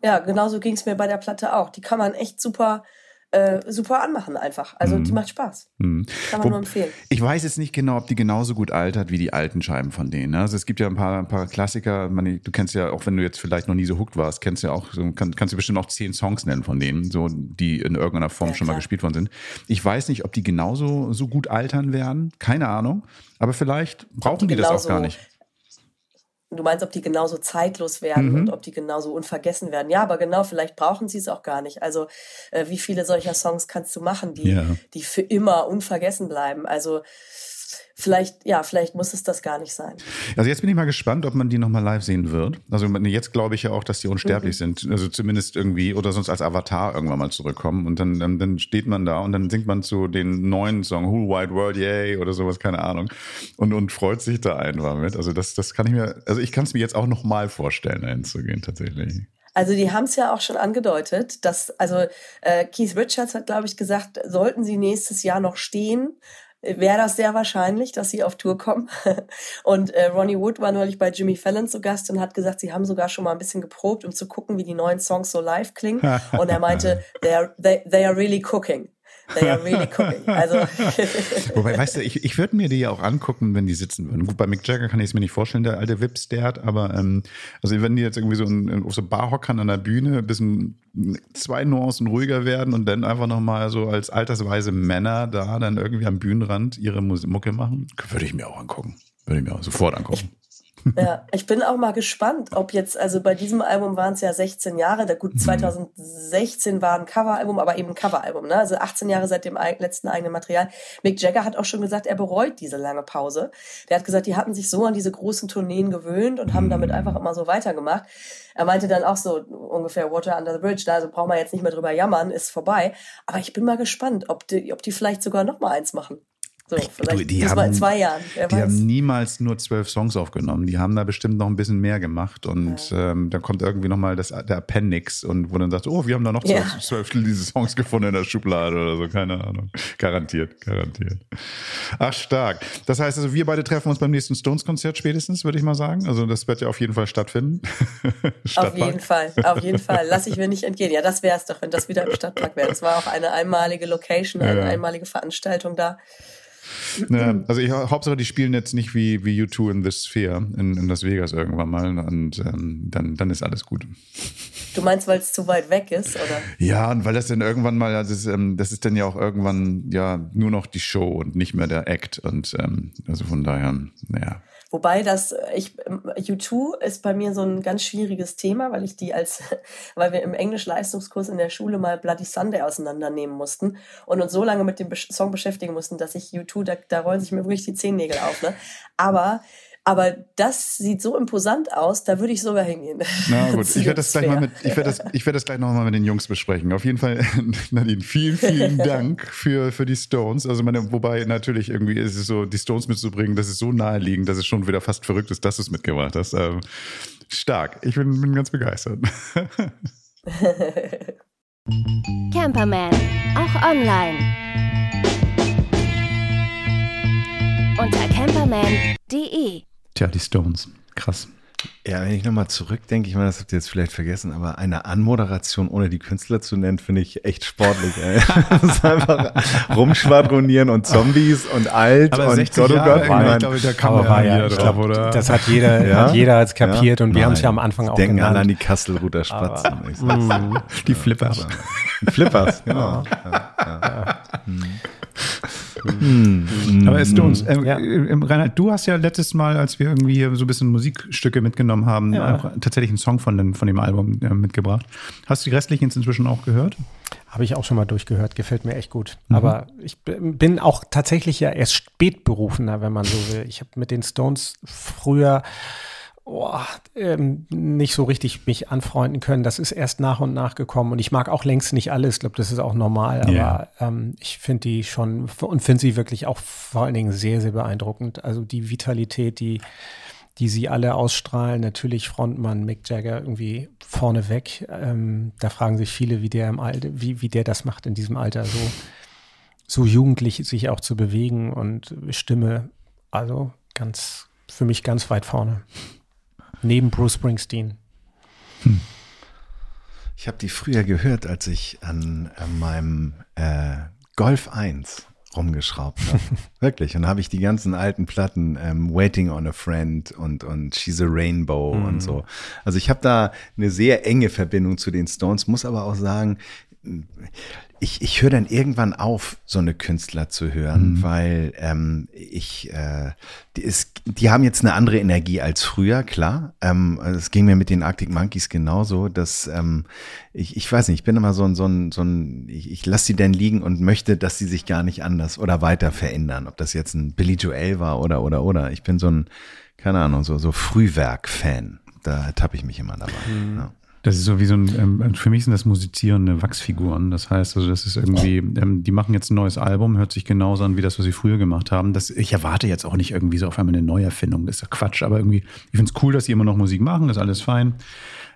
Ja, genauso ging es mir bei der Platte auch. Die kann man echt super äh, super anmachen einfach. Also mhm. die macht Spaß. Mhm. Kann man Wo, nur empfehlen. Ich weiß jetzt nicht genau, ob die genauso gut altert wie die alten Scheiben von denen. Ne? Also es gibt ja ein paar, ein paar Klassiker. Man, du kennst ja, auch wenn du jetzt vielleicht noch nie so hooked warst, kennst ja auch, kann, kannst du bestimmt auch zehn Songs nennen von denen, so die in irgendeiner Form ja, schon mal gespielt worden sind. Ich weiß nicht, ob die genauso so gut altern werden. Keine Ahnung. Aber vielleicht brauchen die, die das auch gar nicht. Du meinst, ob die genauso zeitlos werden mhm. und ob die genauso unvergessen werden. Ja, aber genau, vielleicht brauchen sie es auch gar nicht. Also äh, wie viele solcher Songs kannst du machen, die, ja. die für immer unvergessen bleiben? Also vielleicht, ja, vielleicht muss es das gar nicht sein. Also jetzt bin ich mal gespannt, ob man die nochmal live sehen wird. Also jetzt glaube ich ja auch, dass die unsterblich mhm. sind. Also zumindest irgendwie oder sonst als Avatar irgendwann mal zurückkommen. Und dann, dann, dann steht man da und dann singt man zu den neuen Song Who Wide World Yay oder sowas, keine Ahnung. Und, und freut sich da einfach mit. Also das, das kann ich mir, also ich kann es mir jetzt auch nochmal vorstellen, dahin zu gehen tatsächlich. Also die haben es ja auch schon angedeutet, dass, also äh, Keith Richards hat, glaube ich, gesagt, sollten sie nächstes Jahr noch stehen, wäre das sehr wahrscheinlich, dass sie auf Tour kommen. Und äh, Ronnie Wood war neulich bei Jimmy Fallon zu Gast und hat gesagt, sie haben sogar schon mal ein bisschen geprobt, um zu gucken, wie die neuen Songs so live klingen. Und er meinte, they are, they, they are really cooking. They are really cooking. Also Wobei, weißt du, ich, ich würde mir die ja auch angucken, wenn die sitzen würden. Gut, bei Mick Jagger kann ich es mir nicht vorstellen, der alte Wips, der hat, aber ähm, also wenn die jetzt irgendwie so in, auf so Barhockern an der Bühne ein bisschen zwei Nuancen ruhiger werden und dann einfach nochmal so als altersweise Männer da dann irgendwie am Bühnenrand ihre Mucke machen, würde ich mir auch angucken. Würde ich mir auch sofort angucken. Ja, ich bin auch mal gespannt, ob jetzt, also bei diesem Album waren es ja 16 Jahre, da gut 2016 war ein Coveralbum, aber eben ein Coveralbum, ne? Also 18 Jahre seit dem letzten eigenen Material. Mick Jagger hat auch schon gesagt, er bereut diese lange Pause. Der hat gesagt, die hatten sich so an diese großen Tourneen gewöhnt und haben damit einfach immer so weitergemacht. Er meinte dann auch so ungefähr Water Under the Bridge, da also brauchen wir jetzt nicht mehr drüber jammern, ist vorbei. Aber ich bin mal gespannt, ob die, ob die vielleicht sogar noch mal eins machen. So, vielleicht du, die das haben, mal in zwei Jahren. Wer Die weiß. haben niemals nur zwölf Songs aufgenommen. Die haben da bestimmt noch ein bisschen mehr gemacht. Und ähm, dann kommt irgendwie nochmal der Appendix und wo dann sagt, oh, wir haben da noch zwölf, Ja. zwölf diese Songs gefunden in der Schublade oder so. Keine Ahnung. Garantiert, garantiert. Ach, stark. Das heißt also, wir beide treffen uns beim nächsten Stones-Konzert spätestens, würde ich mal sagen. Also das wird ja auf jeden Fall stattfinden. Auf jeden Fall, auf jeden Fall. Lass ich mir nicht entgehen. Ja, das wäre es doch, wenn das wieder im Stadtpark wäre. Das war auch eine einmalige Location, eine Ja. einmalige Veranstaltung da. Ja, also ich, Hauptsache, die spielen jetzt nicht wie, wie U2 in The Sphere in, in Las Vegas irgendwann mal und ähm, dann, dann ist alles gut. Du meinst, weil es zu weit weg ist, oder? Ja, und weil das dann irgendwann mal, das ist, ähm, das ist dann ja auch irgendwann ja nur noch die Show und nicht mehr der Act und ähm, also von daher, naja. Wobei das, äh, ich, ähm, U2 ist bei mir so ein ganz schwieriges Thema, weil ich die als, weil wir im Englisch-Leistungskurs in der Schule mal Bloody Sunday auseinandernehmen mussten und uns so lange mit dem Song beschäftigen mussten, dass ich U2, da, da rollen sich mir wirklich die Zehennägel auf, ne? Aber, aber das sieht so imposant aus, da würde ich sogar hingehen. Na gut, ich werde das gleich mal mit, ich werde das, ich werde das gleich nochmal mit den Jungs besprechen. Auf jeden Fall, Nadine, vielen, vielen Dank für, für die Stones. Also meine, wobei natürlich irgendwie ist es so, die Stones mitzubringen, das ist so naheliegend, dass es schon wieder fast verrückt ist, dass du es mitgebracht hast. Ähm, stark. Ich bin, bin ganz begeistert. Camperman, auch online. Unter camperman.de. Tja, die Stones. Krass. Ja, wenn ich nochmal zurückdenke, ich meine, das habt ihr jetzt vielleicht vergessen, aber eine Anmoderation ohne die Künstler zu nennen, finde ich echt sportlich. Ey. Das ist einfach rumschwadronieren und Zombies und alt Aber und 60 Gott, oh Jahre, Gott, ey, ich glaube, da kann Aber man war ja ja, ich glaube, oder? das hat jeder, Ja? hat jeder jetzt kapiert und wir haben es ja am Nein, Anfang auch Denken alle an die Kasselruther Spatzen. Ich sag's dir. die Flippers. Flippers, genau. Aber Stones, ähm, Ja. äh, Reinhard, du hast ja letztes Mal, als wir irgendwie hier so ein bisschen Musikstücke mitgenommen haben, Ja. auch tatsächlich einen Song von, dem- von dem Album äh, mitgebracht. Hast du die restlichen jetzt inzwischen auch gehört? Habe ich auch schon mal durchgehört, gefällt mir echt gut. Mhm. Aber ich bin auch tatsächlich ja erst spätberufener, wenn man so will. Ich habe mit den Stones früher oh, ähm, nicht so richtig mich anfreunden können. Das ist erst nach und nach gekommen. Und ich mag auch längst nicht alles. Ich glaube, das ist auch normal. Aber Ja. ähm, ich finde die schon und finde sie wirklich auch vor allen Dingen sehr, sehr beeindruckend. Also die Vitalität, die die sie alle ausstrahlen. Natürlich Frontmann Mick Jagger irgendwie vorneweg. Ähm, da fragen sich viele, wie der im Alter, wie, wie der das macht in diesem Alter, so, so jugendlich sich auch zu bewegen und Stimme, also ganz, für mich ganz weit vorne. Neben Bruce Springsteen. Ich habe die früher gehört, als ich an, an meinem äh, Golf 1 rumgeschraubt habe. Wirklich. Und da habe ich die ganzen alten Platten, ähm, Waiting on a Friend und, und She's a Rainbow und so. Also ich habe da eine sehr enge Verbindung zu den Stones, muss aber auch sagen, ich, ich höre dann irgendwann auf, so eine Künstler zu hören, weil ähm, ich, äh, die, ist, die haben jetzt eine andere Energie als früher, klar. Ähm, es ging mir mit den Arctic Monkeys genauso, dass ähm, ich, ich weiß nicht, ich bin immer so ein, so ein, so ein ich, ich lasse sie denn liegen und möchte, dass sie sich gar nicht anders oder weiter verändern. Ob das jetzt ein Billy Joel war oder, oder, oder. Ich bin so ein, keine Ahnung, so, so Frühwerk-Fan. Da tappe ich mich immer dabei. Ja. Das ist so wie so ein, ähm, für mich sind das musizierende Wachsfiguren. Das heißt, also das ist irgendwie, ähm, die machen jetzt ein neues Album, hört sich genauso an wie das, was sie früher gemacht haben. Das, ich erwarte jetzt auch nicht irgendwie so auf einmal eine Neuerfindung, das ist ja Quatsch, aber irgendwie, ich finde es cool, dass sie immer noch Musik machen, ist alles fein.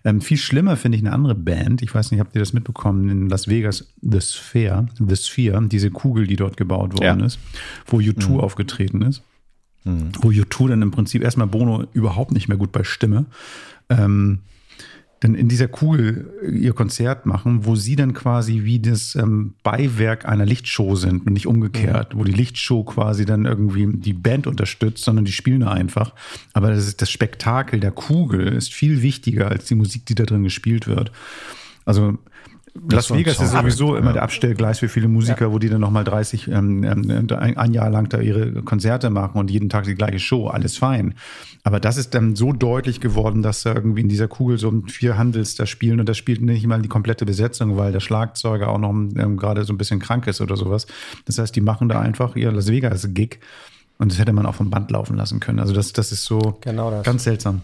Ähm, viel schlimmer finde ich eine andere Band. Ich weiß nicht, habt ihr das mitbekommen? In Las Vegas, The Sphere, The Sphere, diese Kugel, die dort gebaut worden Ja. ist, wo U2 Mhm. aufgetreten ist. Wo U2 dann im Prinzip erstmal Bono überhaupt nicht mehr gut bei Stimme. Ähm, dann in dieser Kugel ihr Konzert machen, wo sie dann quasi wie das ähm, Beiwerk einer Lichtshow sind und nicht umgekehrt, wo die Lichtshow quasi dann irgendwie die Band unterstützt, sondern die spielen einfach. Aber das, ist, das Spektakel der Kugel ist viel wichtiger als die Musik, die da drin gespielt wird. Also Las Vegas ist sowieso immer Ja. der Abstellgleis für viele Musiker, wo die dann nochmal 30, ähm, ähm, ein, ein Jahr lang da ihre Konzerte machen und jeden Tag die gleiche Show, alles fein. Aber das ist dann so deutlich geworden, dass da irgendwie in dieser Kugel so vier Handels da spielen und das spielt nicht mal die komplette Besetzung, weil der Schlagzeuger auch noch ähm, gerade so ein bisschen krank ist oder sowas. Das heißt, die machen da einfach ihr Las Vegas-Gig und das hätte man auch vom Band laufen lassen können. Also das, das ist so Genau das. ganz seltsam.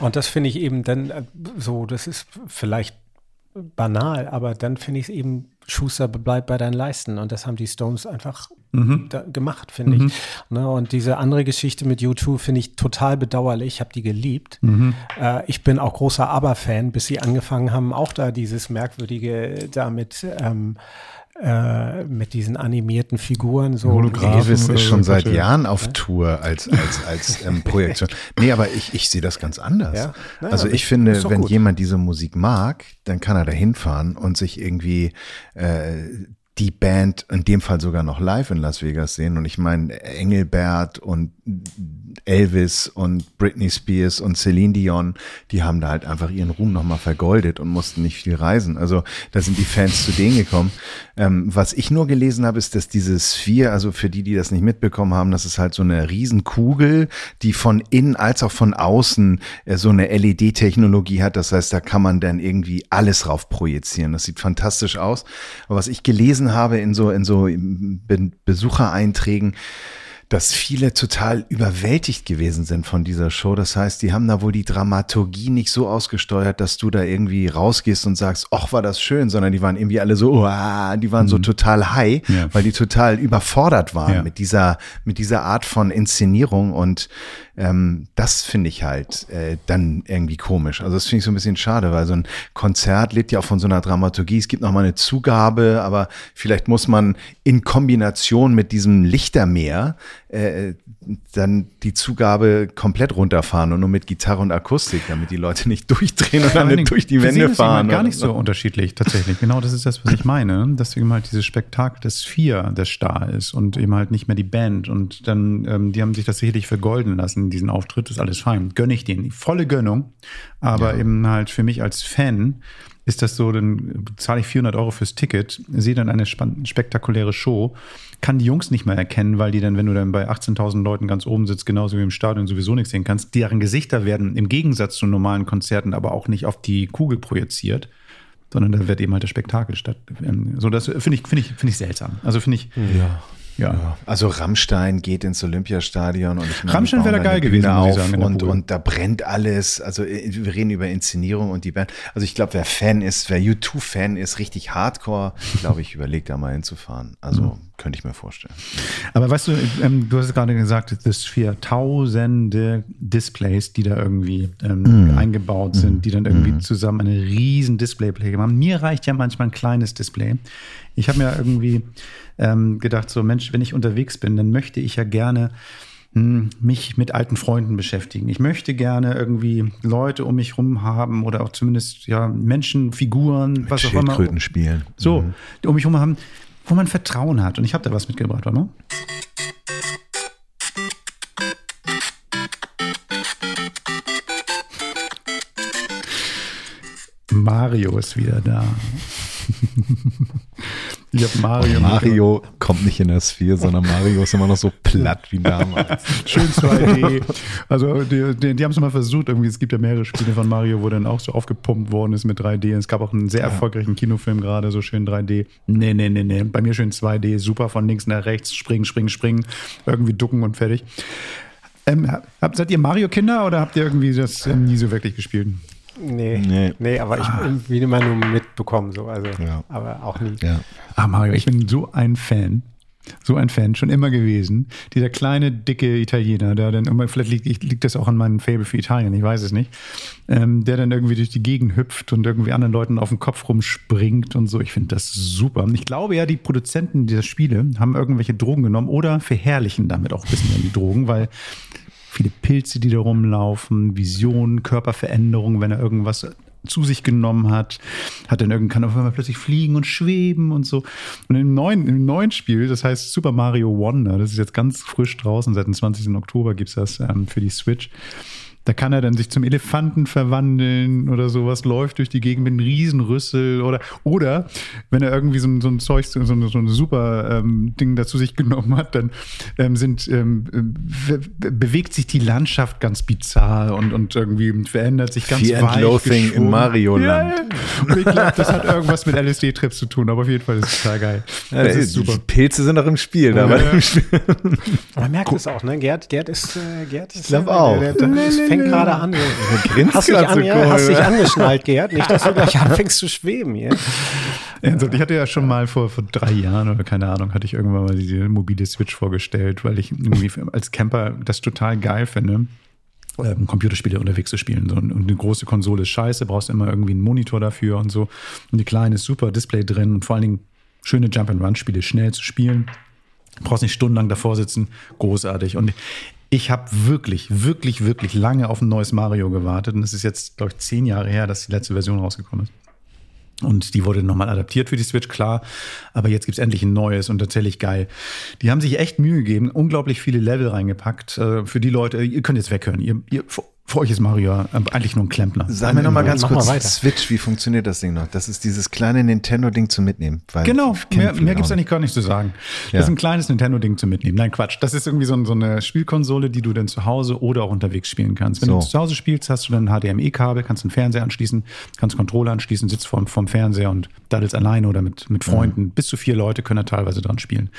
Und das finde ich eben dann äh, so, das ist vielleicht banal, aber dann finde ich es eben, Schuster bleibt bei deinen Leisten. Und das haben die Stones einfach da gemacht, finde ich. Ne, und diese andere Geschichte mit U2 finde ich total bedauerlich. Ich habe die geliebt. Äh, ich bin auch großer ABBA-Fan, bis sie angefangen haben, auch da dieses merkwürdige, da mit, ähm, äh, mit diesen animierten Figuren so. Oder ist schon seit ja. Jahren auf Tour als, als, als ähm, Projektion. Nee, aber ich, ich sehe das ganz anders. Ja? Naja, also ich finde, wenn gut. jemand diese Musik mag, dann kann er da hinfahren und sich irgendwie äh, die Band, in dem Fall sogar noch live in Las Vegas sehen. Und ich meine, Engelbert und Elvis und Britney Spears und Celine Dion, die haben da halt einfach ihren Ruhm nochmal vergoldet und mussten nicht viel reisen. Also da sind die Fans zu denen gekommen. Ähm, was ich nur gelesen habe, ist, dass diese Sphere, also für die, die das nicht mitbekommen haben, das ist halt so eine Riesenkugel, die von innen als auch von außen äh, so eine LED-Technologie hat. Das heißt, da kann man dann irgendwie alles drauf projizieren. Das sieht fantastisch aus. Aber was ich gelesen habe in so, in so Be Besuchereinträgen, dass viele total überwältigt gewesen sind von dieser Show. Das heißt, die haben da wohl die Dramaturgie nicht so ausgesteuert, dass du da irgendwie rausgehst und sagst, ach, war das schön, sondern die waren irgendwie alle so, uah, die waren so total high, Ja. weil die total überfordert waren Ja. mit dieser, mit dieser Art von Inszenierung und ähm, das finde ich halt äh, dann irgendwie komisch. Also das finde ich so ein bisschen schade, weil so ein Konzert lebt ja auch von so einer Dramaturgie. Es gibt noch mal eine Zugabe, aber vielleicht muss man in Kombination mit diesem Lichtermeer äh, dann die Zugabe komplett runterfahren und nur mit Gitarre und Akustik, damit die Leute nicht durchdrehen und dann durch die Wände sehen fahren. Gar nicht so unterschiedlich, tatsächlich. Genau das ist das, was ich meine. Dass eben halt dieses Spektakel des Vier, der Star ist und eben halt nicht mehr die Band. Und dann, ähm, die haben sich das sicherlich vergolden lassen, diesen Auftritt, ist alles fein. Gönne ich denen. Die volle Gönnung. Aber eben halt für mich als Fan ist das so, dann zahle ich 400 Euro fürs Ticket, sehe dann eine spektakuläre Show, kann die Jungs nicht mehr erkennen, weil die dann, wenn du dann bei 18.000 Leuten ganz oben sitzt, genauso wie im Stadion sowieso nichts sehen kannst, deren Gesichter werden im Gegensatz zu normalen Konzerten aber auch nicht auf die Kugel projiziert, sondern da wird eben halt das Spektakel statt. ähm, So, das finde ich, finde ich, finde ich seltsam. Also finde ich, ja. Ja. Also Rammstein geht ins Olympiastadion und ich meine, Rammstein wäre da geil gewesen, auf sagen, und, und da brennt alles. Also äh, wir reden über Inszenierung und die Band. Also ich glaube, wer Fan ist, wer U2-Fan ist, richtig Hardcore, glaube ich, überlegt da mal hinzufahren. Also Mhm. könnte ich mir vorstellen. Aber weißt du, ähm, du hast gerade gesagt, es für tausende Displays, die da irgendwie ähm, eingebaut sind, die dann irgendwie zusammen eine riesen Displayplay haben. Mir reicht ja manchmal ein kleines Display. Ich habe mir irgendwie ähm, gedacht, so Mensch, wenn ich unterwegs bin, dann möchte ich ja gerne hm, mich mit alten Freunden beschäftigen. Ich möchte gerne irgendwie Leute um mich rum haben oder auch zumindest ja Menschen, Figuren, was auch immer. Schildkröten spielen. So, die um mich herum haben, wo man Vertrauen hat. Und ich habe da was mitgebracht, warte mal. Mario ist wieder da. ich habe Mario. Mario kommt nicht in das Sphere, sondern Mario ist immer noch so platt wie damals. Schön 2D. Also die, die, die haben es mal versucht, irgendwie, es gibt ja mehrere Spiele von Mario, wo dann auch so aufgepumpt worden ist mit 3D. Es gab auch einen sehr erfolgreichen Kinofilm gerade, so schön 3D. Nee, nee, nee, nee. Bei mir schön 2D, super von links nach rechts, springen, springen, springen, irgendwie ducken und fertig. Ähm, habt, seid ihr Mario-Kinder oder habt ihr irgendwie das ähm, nie so wirklich gespielt? Nee, Nee. nee, aber ich irgendwie immer nur mitbekommen, so, also, Ja. aber auch nie. Ja. Ah, Mario, ich bin so ein Fan. So ein Fan, schon immer gewesen. Dieser kleine, dicke Italiener, der dann immer, vielleicht liegt, liegt das auch an meinem Fable für Italien, ich weiß es nicht, ähm, der dann irgendwie durch die Gegend hüpft und irgendwie anderen Leuten auf den Kopf rumspringt und so. Ich finde das super. Ich glaube ja, die Produzenten dieser Spiele haben irgendwelche Drogen genommen oder verherrlichen damit auch ein bisschen die Drogen, weil viele Pilze, die da rumlaufen, Visionen, Körperveränderungen, wenn er irgendwas zu sich genommen hat, hat dann irgendwann auf einmal plötzlich fliegen und schweben und so. Und im neuen, im neuen Spiel, das heißt Super Mario Wonder, das ist jetzt ganz frisch draußen, seit dem 20. Oktober gibt's das ähm, für die Switch. Da kann er dann sich zum Elefanten verwandeln oder sowas, läuft durch die Gegend mit einem Riesenrüssel oder, oder wenn er irgendwie so ein, so ein Zeug, so, so ein super ähm, Ding dazu sich genommen hat, dann ähm, sind, ähm, bewegt sich die Landschaft ganz bizarr und, und irgendwie verändert sich ganz Fear and Loathing im Mario-Land. Und ich glaube, das hat irgendwas mit LSD-Trips zu tun, aber auf jeden Fall ist es total geil. Ja, das ist super. Pilze sind auch im Spiel. Da ja. Man merkt es auch, ne? Gerd, Gerd ist, äh, Gerd ist, ich glaube auch. Der, der, der, fängt gerade an. Hast dich, an, ja, hast dich angeschnallt, Gerd? Nicht, dass du gleich anfängst zu schweben hier. Ich hatte ja schon mal vor, vor drei Jahren oder keine Ahnung, hatte ich irgendwann mal diese mobile Switch vorgestellt, weil ich irgendwie als Camper das total geil finde. Ähm, Computerspiele unterwegs zu spielen. Und eine große Konsole ist scheiße, brauchst immer irgendwie einen Monitor dafür und so. Und die kleine ist super, Display drin und vor allen Dingen schöne Jump-and-Run-Spiele schnell zu spielen. brauchst nicht stundenlang davor sitzen, großartig. Und ich habe wirklich, wirklich, wirklich lange auf ein neues Mario gewartet. Und es ist jetzt, glaube ich, zehn Jahre her, dass die letzte Version rausgekommen ist. Und die wurde nochmal adaptiert für die Switch, klar. Aber jetzt gibt's endlich ein neues und tatsächlich geil. Die haben sich echt Mühe gegeben, unglaublich viele Level reingepackt. Äh, für die Leute, ihr könnt jetzt weghören. Ihr, ihr, für euch ist Mario eigentlich nur ein Klempner. Sag mir noch mal ganz kurz, Switch, wie funktioniert das Ding noch? Das ist dieses kleine Nintendo-Ding zum Mitnehmen. genau, mehr, mehr gibt's eigentlich gar nicht zu sagen. Ja. Das ist ein kleines Nintendo-Ding zum Mitnehmen. Nein, Quatsch. Das ist irgendwie so, so, eine Spielkonsole, die du dann zu Hause oder auch unterwegs spielen kannst. Wenn so. du zu Hause spielst, hast du dann ein HDMI-Kabel, kannst einen Fernseher anschließen, kannst Controller anschließen, sitzt vorm, vorm Fernseher und daddelst alleine oder mit, mit Freunden. Mhm. Bis zu vier Leute können da teilweise dran spielen.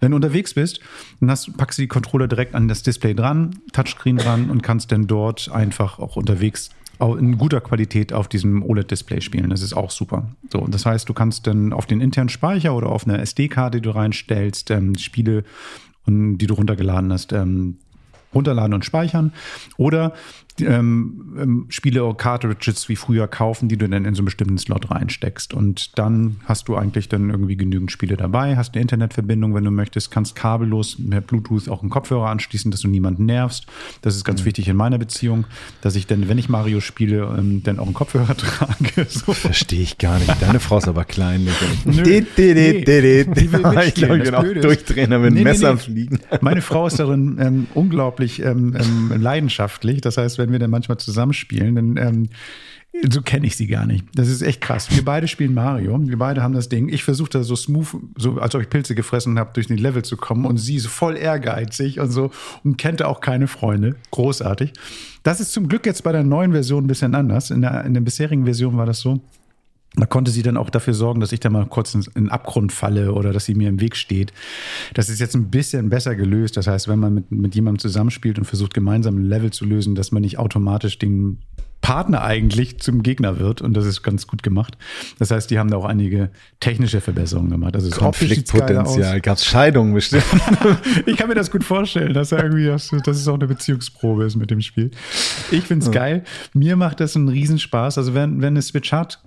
Wenn du unterwegs bist, dann hast, packst du die Controller direkt an das Display dran, Touchscreen dran und kannst dann dort einfach auch unterwegs in guter Qualität auf diesem OLED-Display spielen. Das ist auch super. So, das heißt, du kannst dann auf den internen Speicher oder auf eine SD-Karte, die du reinstellst, ähm, Spiele, die du runtergeladen hast, ähm, runterladen und speichern. Oder ähm, ähm, Spiele Cartridges wie früher kaufen, die du dann in so einen bestimmten Slot reinsteckst. Und dann hast du eigentlich dann irgendwie genügend Spiele dabei, hast eine Internetverbindung, wenn du möchtest, kannst kabellos mit Bluetooth auch einen Kopfhörer anschließen, dass du niemanden nervst. Das ist ganz mhm. wichtig in meiner Beziehung, dass ich dann, wenn ich Mario spiele, ähm, dann auch einen Kopfhörer trage. So. Verstehe ich gar nicht. Deine Frau ist aber klein. ich glaube, ich auch Durchtrainer mit nee, Messern nee, fliegen. Meine Frau ist darin ähm, unglaublich ähm, ähm, leidenschaftlich. Das heißt, wenn wir dann manchmal zusammenspielen, dann ähm, so kenne ich sie gar nicht. Das ist echt krass. Wir beide spielen Mario. Wir beide haben das Ding. Ich versuche da so smooth, so als ob ich Pilze gefressen habe, durch die Level zu kommen. Und sie ist voll ehrgeizig und so und kennt auch keine Freunde. Großartig. Das ist zum Glück jetzt bei der neuen Version ein bisschen anders. In der, in der bisherigen Version war das so. Da konnte sie dann auch dafür sorgen, dass ich da mal kurz in den Abgrund falle oder dass sie mir im Weg steht. Das ist jetzt ein bisschen besser gelöst. Das heißt, wenn man mit, mit jemandem zusammenspielt und versucht, gemeinsam ein Level zu lösen, dass man nicht automatisch den Partner eigentlich zum Gegner wird und das ist ganz gut gemacht. Das heißt, die haben da auch einige technische Verbesserungen gemacht. Also Konfliktpotenzial, gab es Scheidungen bestimmt. ich kann mir das gut vorstellen, dass irgendwie das, das ist auch eine Beziehungsprobe ist mit dem Spiel. Ich finde es ja. geil. Mir macht das einen Riesenspaß. Also wenn, wenn eine Switch hat,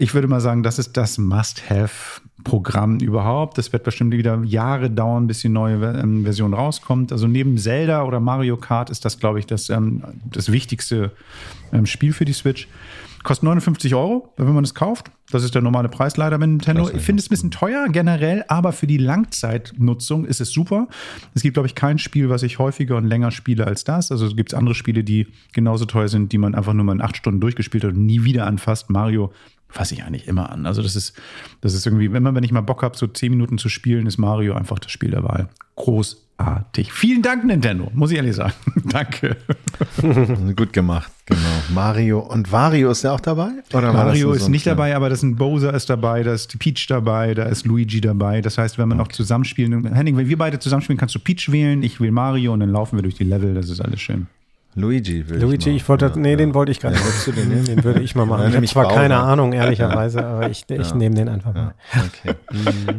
ich würde mal sagen, das ist das Must-Have-Programm überhaupt. Das wird bestimmt wieder Jahre dauern, bis die neue ähm, Version rauskommt. Also neben Zelda oder Mario Kart ist das, glaube ich, das, ähm, das wichtigste ähm, Spiel für die Switch. Kostet 59 Euro, wenn man es kauft. Das ist der normale Preis leider mit Nintendo. Ich finde es ein bisschen teuer generell, aber für die Langzeitnutzung ist es super. Es gibt, glaube ich, kein Spiel, was ich häufiger und länger spiele als das. Also es gibt andere Spiele, die genauso teuer sind, die man einfach nur mal in acht Stunden durchgespielt hat und nie wieder anfasst. Mario fasse ich eigentlich immer an. Also das ist, das ist irgendwie, wenn man, wenn ich mal Bock habe, so zehn Minuten zu spielen, ist Mario einfach das Spiel der Wahl. Großartig. Vielen Dank, Nintendo, muss ich ehrlich sagen. Danke. Gut gemacht, genau. Mario und Wario ist ja auch dabei? Oder Mario ist nicht dabei, aber das ist ein Bowser ist dabei, da ist die Peach dabei, da ist Luigi dabei. Das heißt, wenn man okay. auch zusammenspielen, Henning, wenn wir beide zusammenspielen, kannst du Peach wählen, ich will Mario und dann laufen wir durch die Level, das ist alles schön. Luigi will Luigi, ich, wollte, nee, den wollte ich gerade. Ja, willst du den nehmen? Den würde ich mal machen. Ja, ich habe zwar keine Bauer. Ahnung, ehrlicherweise, aber ich, ich Ja. nehme den einfach Ja, mal. okay.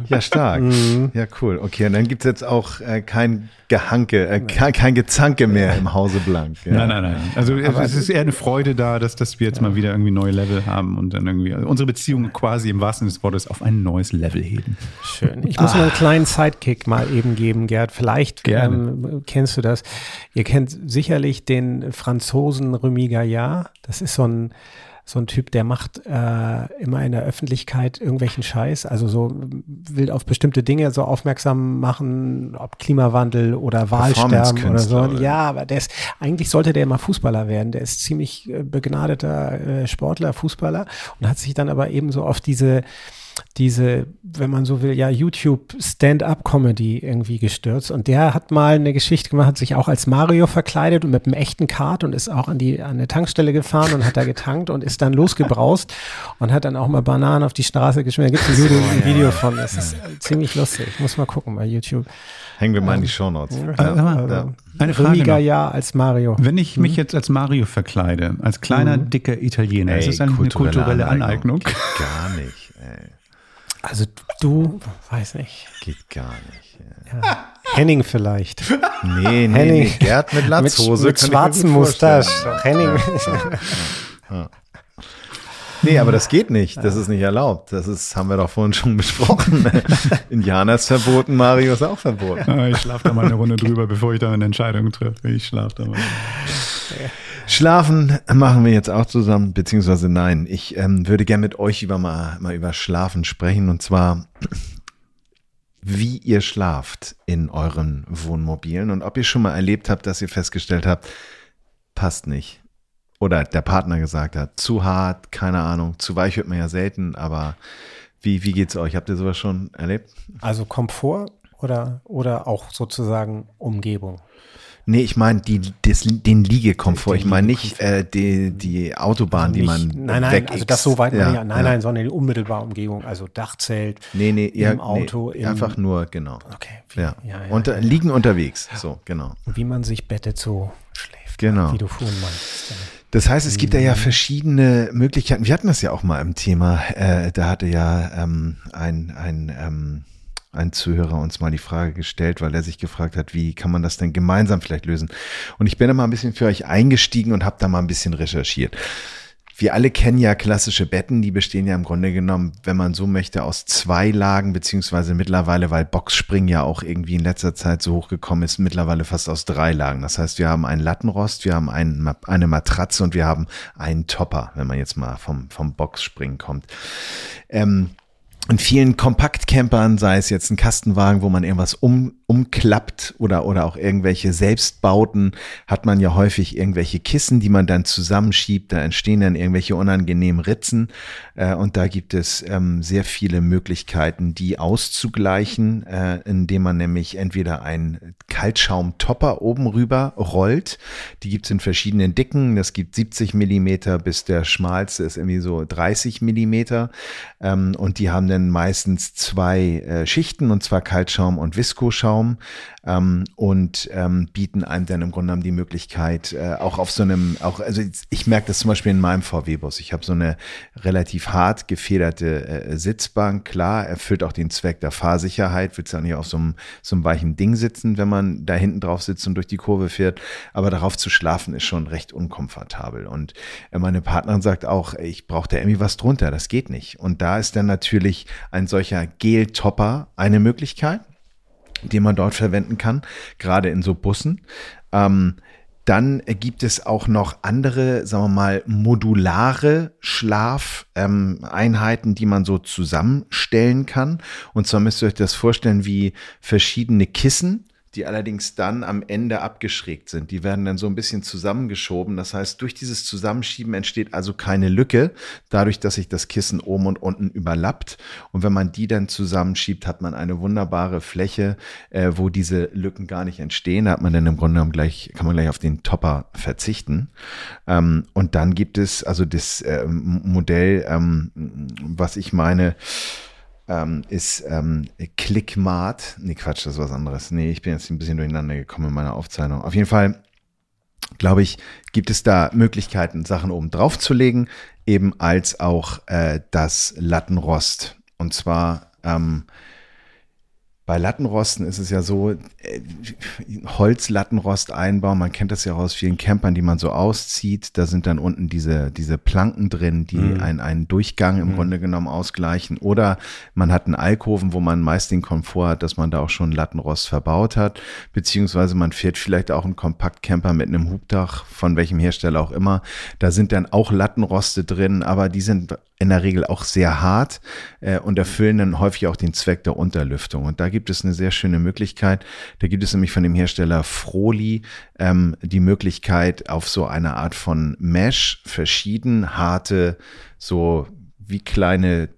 Ja, stark. Ja, cool. Okay, und dann gibt's jetzt auch äh, kein Gehanke, äh, kein, kein Gezanke mehr im Hause Blank. Ja. Nein, nein, nein. Also es ist eher eine Freude da, dass, dass wir jetzt mal wieder irgendwie neue Level haben und dann irgendwie also unsere Beziehung quasi im wahrsten Sinne des Wortes auf ein neues Level heben. Schön. Ich muss mal einen kleinen Sidekick mal eben geben, Gerd. Vielleicht ähm, kennst du das. Ihr kennt sicherlich den Franzosen Remy Gaillard. Das ist so ein, so ein Typ, der macht äh, immer in der Öffentlichkeit irgendwelchen Scheiß. Also so will auf bestimmte Dinge so aufmerksam machen, ob Klimawandel oder Wahlsterben oder so. Ja, aber der ist, eigentlich sollte der mal Fußballer werden. Der ist ziemlich äh, begnadeter äh, Sportler, Fußballer und hat sich dann aber eben so auf diese diese, wenn man so will, ja, YouTube Stand-up-Comedy irgendwie gestürzt. Und der hat mal eine Geschichte gemacht, hat sich auch als Mario verkleidet und mit einem echten Kart und ist auch an die an eine Tankstelle gefahren und hat da getankt und ist dann losgebraust und hat dann auch mal Bananen auf die Straße geschmissen. Da gibt es ein, Video- ein Video von. Das ist äh, ziemlich lustig. Ich muss mal gucken bei YouTube. Hängen wir mal in die Shownotes. Äh, ja. Eine Frage Rüdiger noch. ja als Mario. Wenn ich mich jetzt als Mario verkleide, als kleiner, dicker Italiener, ist das eine kulturelle Aneignung? Geht gar nicht, ey. Also du, weiß nicht. Geht gar nicht. ey. Henning vielleicht. Nee, nee, Henning. nee. Gerd mit Latzhose. mit, mit schwarzen. Mustache. Henning. Nee, aber das geht nicht. Das ist nicht erlaubt. Das ist, haben wir doch vorhin schon besprochen. Indianer ist verboten, Mario ist auch verboten. Ich schlafe da mal eine Runde drüber, bevor ich da eine Entscheidung treffe. Ich schlafe da mal. Schlafen machen wir jetzt auch zusammen, beziehungsweise nein. Ich ähm, würde gerne mit euch über mal, mal über Schlafen sprechen und zwar, wie ihr schlaft in euren Wohnmobilen und ob ihr schon mal erlebt habt, dass ihr festgestellt habt, passt nicht. Oder der Partner gesagt hat, zu hart, keine Ahnung, zu weich hört man ja selten, aber wie, wie geht's euch? Habt ihr sowas schon erlebt? Also Komfort oder, oder auch sozusagen Umgebung? Nee, ich meine die, das, den Liegekomfort. Den Ich meine nicht äh, die, die Autobahn, die man Nicht- Nein, nein, also das so weit, ja, ja, nein, ja. nein, sondern die unmittelbare Umgebung, also Dachzelt. Nee, nee, Im Auto, nee, im- einfach nur, genau. Okay, wie, Ja. ja, ja, Unter, ja. Liegen unterwegs, so, genau. wie man sich bettet, so schläft. Genau. Wie du vorhin meintest. Das heißt, es gibt Mhm. ja verschiedene Möglichkeiten. Wir hatten das ja auch mal im Thema. Äh, da hatte ja ähm, ein, ein, ähm, ein Zuhörer uns mal die Frage gestellt, weil er sich gefragt hat, wie kann man das denn gemeinsam vielleicht lösen? Und ich bin da mal ein bisschen für euch eingestiegen und habe da mal ein bisschen recherchiert. Wir alle kennen ja klassische Betten, die bestehen ja im Grunde genommen, wenn man so möchte, aus zwei Lagen, beziehungsweise mittlerweile, weil Boxspringen ja auch irgendwie in letzter Zeit so hochgekommen ist, mittlerweile fast aus drei Lagen. Das heißt, wir haben einen Lattenrost, wir haben ein, eine Matratze und wir haben einen Topper, wenn man jetzt mal vom, vom Boxspringen kommt. Ähm, in vielen Kompaktcampern, sei es jetzt ein Kastenwagen, wo man irgendwas um, umklappt oder, oder auch irgendwelche Selbstbauten, hat man ja häufig irgendwelche Kissen, die man dann zusammenschiebt. Da entstehen dann irgendwelche unangenehmen Ritzen. Äh, und da gibt es ähm, sehr viele Möglichkeiten, die auszugleichen, äh, indem man nämlich entweder einen Kaltschaumtopper oben rüber rollt. Die gibt es in verschiedenen Dicken. Das gibt 70 Millimeter bis der schmalste ist irgendwie so 30 Millimeter. Ähm, und die haben dann meistens zwei äh, Schichten, und zwar Kaltschaum und Viskoschaum, ähm, und ähm, bieten einem dann im Grunde genommen die Möglichkeit, äh, auch auf so einem, auch, also ich merke das zum Beispiel in meinem VW-Bus. Ich habe so eine relativ hart gefederte äh, Sitzbank. Klar, erfüllt auch den Zweck der Fahrsicherheit. Willst ja nicht auf so einem, so einem weichen Ding sitzen, wenn man da hinten drauf sitzt und durch die Kurve fährt. Aber darauf zu schlafen ist schon recht unkomfortabel. Und äh, meine Partnerin sagt auch, ich brauche da irgendwie was drunter. Das geht nicht. Und da ist dann natürlich ein solcher Gel-Topper eine Möglichkeit den man dort verwenden kann, gerade in so Bussen. Ähm, dann gibt es auch noch andere, sagen wir mal, modulare Schlafeinheiten, Einheiten, die man so zusammenstellen kann. Und zwar müsst ihr euch das vorstellen wie verschiedene Kissen, die allerdings dann am Ende abgeschrägt sind. Die werden dann so ein bisschen zusammengeschoben. Das heißt, durch dieses Zusammenschieben entsteht also keine Lücke, dadurch, dass sich das Kissen oben und unten überlappt. Und wenn man die dann zusammenschiebt, hat man eine wunderbare Fläche, äh, wo diese Lücken gar nicht entstehen. Da hat man dann im Grunde genommen gleich, kann man gleich auf den Topper verzichten. Ähm, und dann gibt es also das ähm, Modell, ähm, was ich meine, ähm, ist ähm, Clickmart. Nee, Quatsch, das ist was anderes. Nee, ich bin jetzt ein bisschen durcheinander gekommen in meiner Aufzeichnung. Auf jeden Fall glaube ich, gibt es da Möglichkeiten, Sachen oben drauf zu legen, eben als auch äh, das Lattenrost. Und zwar ähm, bei Lattenrosten ist es ja so, äh, Holzlattenrost einbauen, man kennt das ja aus vielen Campern, die man so auszieht, da sind dann unten diese, diese Planken drin, die Mhm. einen, einen Durchgang im Grunde genommen ausgleichen. Oder man hat einen Alkoven, wo man meist den Komfort hat, dass man da auch schon Lattenrost verbaut hat, beziehungsweise man fährt vielleicht auch einen Kompaktcamper mit einem Hubdach, von welchem Hersteller auch immer. Da sind dann auch Lattenroste drin, aber die sind in der Regel auch sehr hart äh, und erfüllen dann häufig auch den Zweck der Unterlüftung. Und da gibt es eine sehr schöne Möglichkeit. Da gibt es nämlich von dem Hersteller Froli ähm, die Möglichkeit, auf so eine Art von Mesh verschieden harte, so wie kleine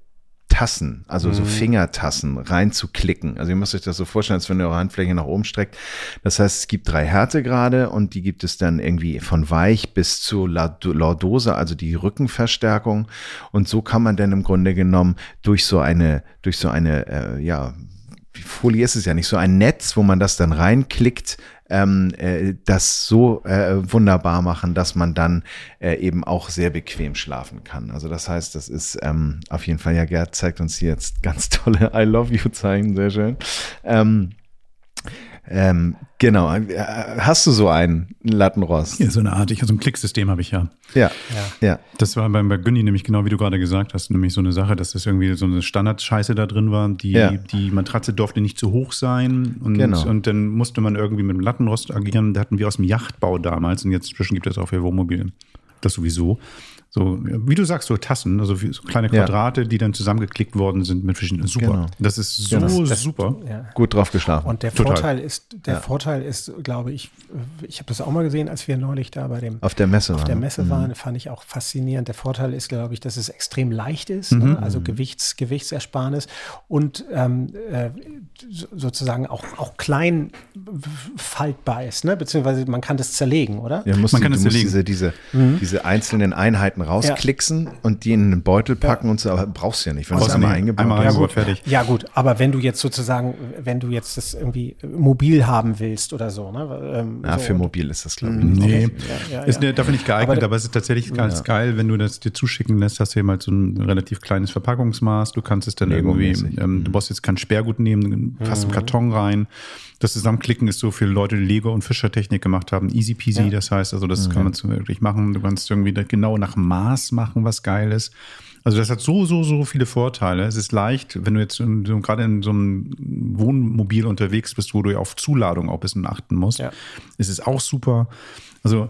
Tassen, also so Fingertassen reinzuklicken. Also ihr müsst euch das so vorstellen, als wenn ihr eure Handfläche nach oben streckt. Das heißt, es gibt drei Härtegrade und die gibt es dann irgendwie von weich bis zu Lordose, also die Rückenverstärkung. Und so kann man dann im Grunde genommen durch so eine, durch so eine, äh, ja, Folie ist es ja nicht, so ein Netz, wo man das dann reinklickt, ähm, äh, das so äh, wunderbar machen, dass man dann äh, eben auch sehr bequem schlafen kann. Also das heißt, das ist ähm, auf jeden Fall, ja, Gerd zeigt uns hier jetzt ganz tolle I love you Zeichen, sehr schön. Ähm, ähm, genau, hast du so einen Lattenrost? Ja, so eine Art, ich, so ein Klicksystem habe ich ja. Ja, ja. Das war beim bei Günni nämlich genau wie du gerade gesagt hast, nämlich so eine Sache, dass das irgendwie so eine Standardscheiße da drin war. Die, Ja. die Matratze durfte nicht zu hoch sein und, Genau. und dann musste man irgendwie mit dem Lattenrost agieren. Da hatten wir aus dem Yachtbau damals und jetzt inzwischen gibt es auch für Wohnmobile. Das sowieso. So, wie du sagst, so Tassen, also wie, so kleine Ja. Quadrate, die dann zusammengeklickt worden sind mit verschiedenen. Super. Genau. Das ist so Genau. Das- super. Ja. Gut drauf geschlafen. Und der Total. Vorteil ist, der Vorteil ist, glaube ich, ich habe das auch mal gesehen, als wir neulich da bei dem auf der Messe auf waren. der ne? Messe waren, fand ich auch faszinierend. Der Vorteil ist, glaube ich, dass es extrem leicht ist, ne? also Gewichts, Gewichtsersparnis und ähm, äh, so- sozusagen auch, auch klein faltbar ist, ne? beziehungsweise man kann das zerlegen, oder? Ja, Man du, kann musst zerlegen. diese, diese, diese einzelnen Einheiten rausklicksen und die in einen Beutel packen und so, aber brauchst du ja nicht, wenn du es du einmal eingebaut Einmal hast. reingebaut, fertig. Ja gut, aber wenn du jetzt sozusagen, wenn du jetzt das irgendwie mobil haben willst oder so, ne? Ähm, Ja, so, für mobil ist das, glaube ich, nicht. Nee, Ja, ja, ist ja. ne- dafür nicht geeignet, Aber- aber, es ist tatsächlich ganz geil, wenn du das dir zuschicken lässt, hast du eben halt so ein relativ kleines Verpackungsmaß. Du kannst es dann irgendwie, ähm, du brauchst jetzt kein Sperrgut nehmen, passt im Karton rein. Das Zusammenklicken ist so für Leute, die Lego und Fischertechnik gemacht haben, easy peasy. Das heißt, also das kann man so wirklich machen. Du kannst irgendwie genau nach Maß machen, was geil ist. Also das hat so, so, so viele Vorteile. Es ist leicht, wenn du jetzt in so, gerade in so einem Wohnmobil unterwegs bist, wo du ja auf Zuladung auch ein bisschen achten musst. Ja. Es ist auch super. Also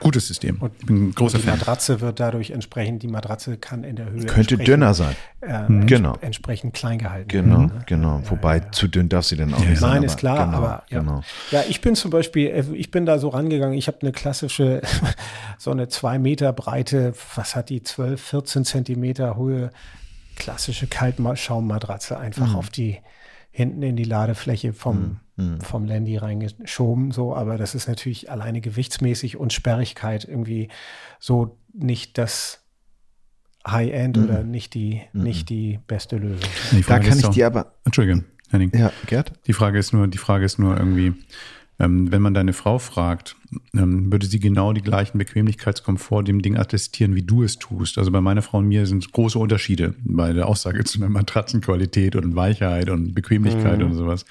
gutes System. ich bin ein großer Die Fan. Matratze wird dadurch entsprechend, die Matratze kann in der Höhe Könnte dünner sein. äh, Genau. entsprechend klein gehalten Genau, werden. ne? genau. Wobei zu dünn darf sie dann auch nicht sein. Nein, ist klar, genau, aber ja. genau. ja, ich bin zum Beispiel, äh, ich bin da so rangegangen, ich habe eine klassische, so eine zwei Meter breite, was hat die, 12, 14 Zentimeter hohe, klassische Kaltschaummatratze einfach Mhm. auf die, hinten in die Ladefläche vom, Mhm. Vom Landy reingeschoben, so, aber das ist natürlich alleine gewichtsmäßig und Sperrigkeit irgendwie so nicht das High-End Mhm. oder nicht die, nicht die beste Lösung. Die Da kann ich doch- dir aber, Entschuldigung, Henning. ja, Gerd? Die Frage ist nur, die Frage ist nur irgendwie, ähm, wenn man deine Frau fragt, ähm, würde sie genau die gleichen Bequemlichkeitskomfort dem Ding attestieren, wie du es tust. Also bei meiner Frau und mir sind große Unterschiede bei der Aussage zu einer Matratzenqualität und Weichheit und Bequemlichkeit und sowas.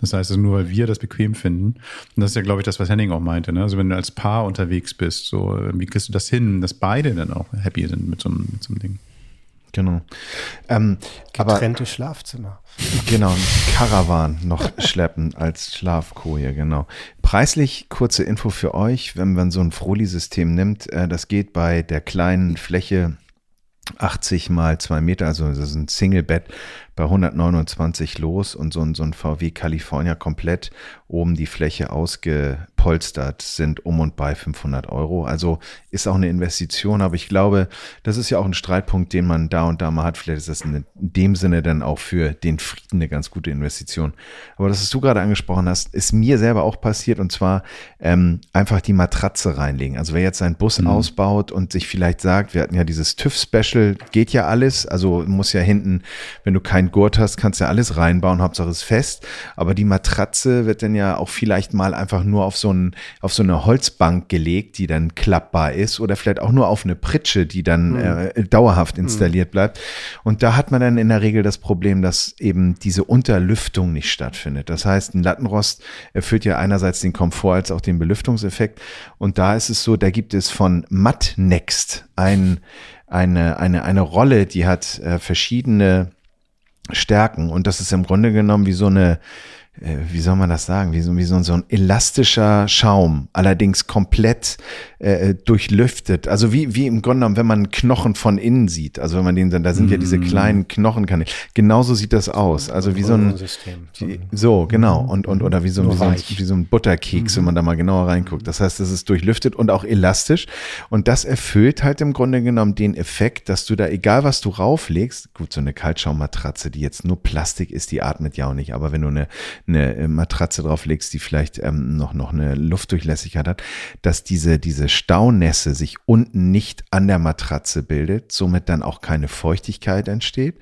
Das heißt, ist nur weil wir das bequem finden. Und das ist ja, glaube ich, das, was Henning auch meinte. Ne? Also wenn du als Paar unterwegs bist, so, wie kriegst du das hin, dass beide dann auch happy sind mit so mit so einem Ding? Genau. Ähm, aber Getrennte Schlafzimmer. Genau, Caravan noch schleppen als Schlafkoje, genau. Preislich kurze Info für euch, wenn man so ein Froli-System nimmt, äh, das geht bei der kleinen Fläche 80 mal 2 Meter, also das ist ein Single-Bett bei 129 los und so ein, so ein VW California komplett oben die Fläche ausgepolstert sind um und bei 500 Euro. Also ist auch eine Investition, aber ich glaube, das ist ja auch ein Streitpunkt, den man da und da mal hat. Vielleicht ist das in dem Sinne dann auch für den Frieden eine ganz gute Investition. Aber das, was du gerade angesprochen hast, ist mir selber auch passiert und zwar ähm, einfach die Matratze reinlegen. Also wer jetzt seinen Bus ausbaut und sich vielleicht sagt, wir hatten ja dieses TÜV-Special, geht ja alles, also muss ja hinten, wenn du kein kleinen Gurt hast, kannst du ja alles reinbauen, Hauptsache ist fest. Aber die Matratze wird dann ja auch vielleicht mal einfach nur auf so, ein, auf so eine Holzbank gelegt, die dann klappbar ist oder vielleicht auch nur auf eine Pritsche, die dann mhm. äh, dauerhaft installiert mhm. bleibt. Und da hat man dann in der Regel das Problem, dass eben diese Unterlüftung nicht stattfindet. Das heißt, ein Lattenrost erfüllt ja einerseits den Komfort als auch den Belüftungseffekt. Und da ist es so, da gibt es von Matt Next ein, eine, eine, eine Rolle, die hat äh, verschiedene Stärken. Und das ist im Grunde genommen wie so eine, äh, wie soll man das sagen, wie so, wie so, so ein elastischer Schaum, allerdings komplett äh, durchlüftet. Also wie, wie im Grunde genommen, wenn man Knochen von innen sieht. Also wenn man den, da sind mm. ja diese mm. kleinen Knochenkanäle. Genauso sieht das aus. Also wie so ein, wie, so, genau. Und, und, oder wie so, wie so, ein, wie so ein Butterkeks, mm. wenn man da mal genauer reinguckt. Das heißt, es ist durchlüftet und auch elastisch. Und das erfüllt halt im Grunde genommen den Effekt, dass du da, egal was du rauflegst, gut, so eine Kaltschaummatratze, die jetzt nur Plastik ist, die atmet ja auch nicht. Aber wenn du eine, eine Matratze drauflegst, die vielleicht ähm, noch, noch eine Luftdurchlässigkeit hat, dass diese, diese Staunässe sich unten nicht an der Matratze bildet, somit dann auch keine Feuchtigkeit entsteht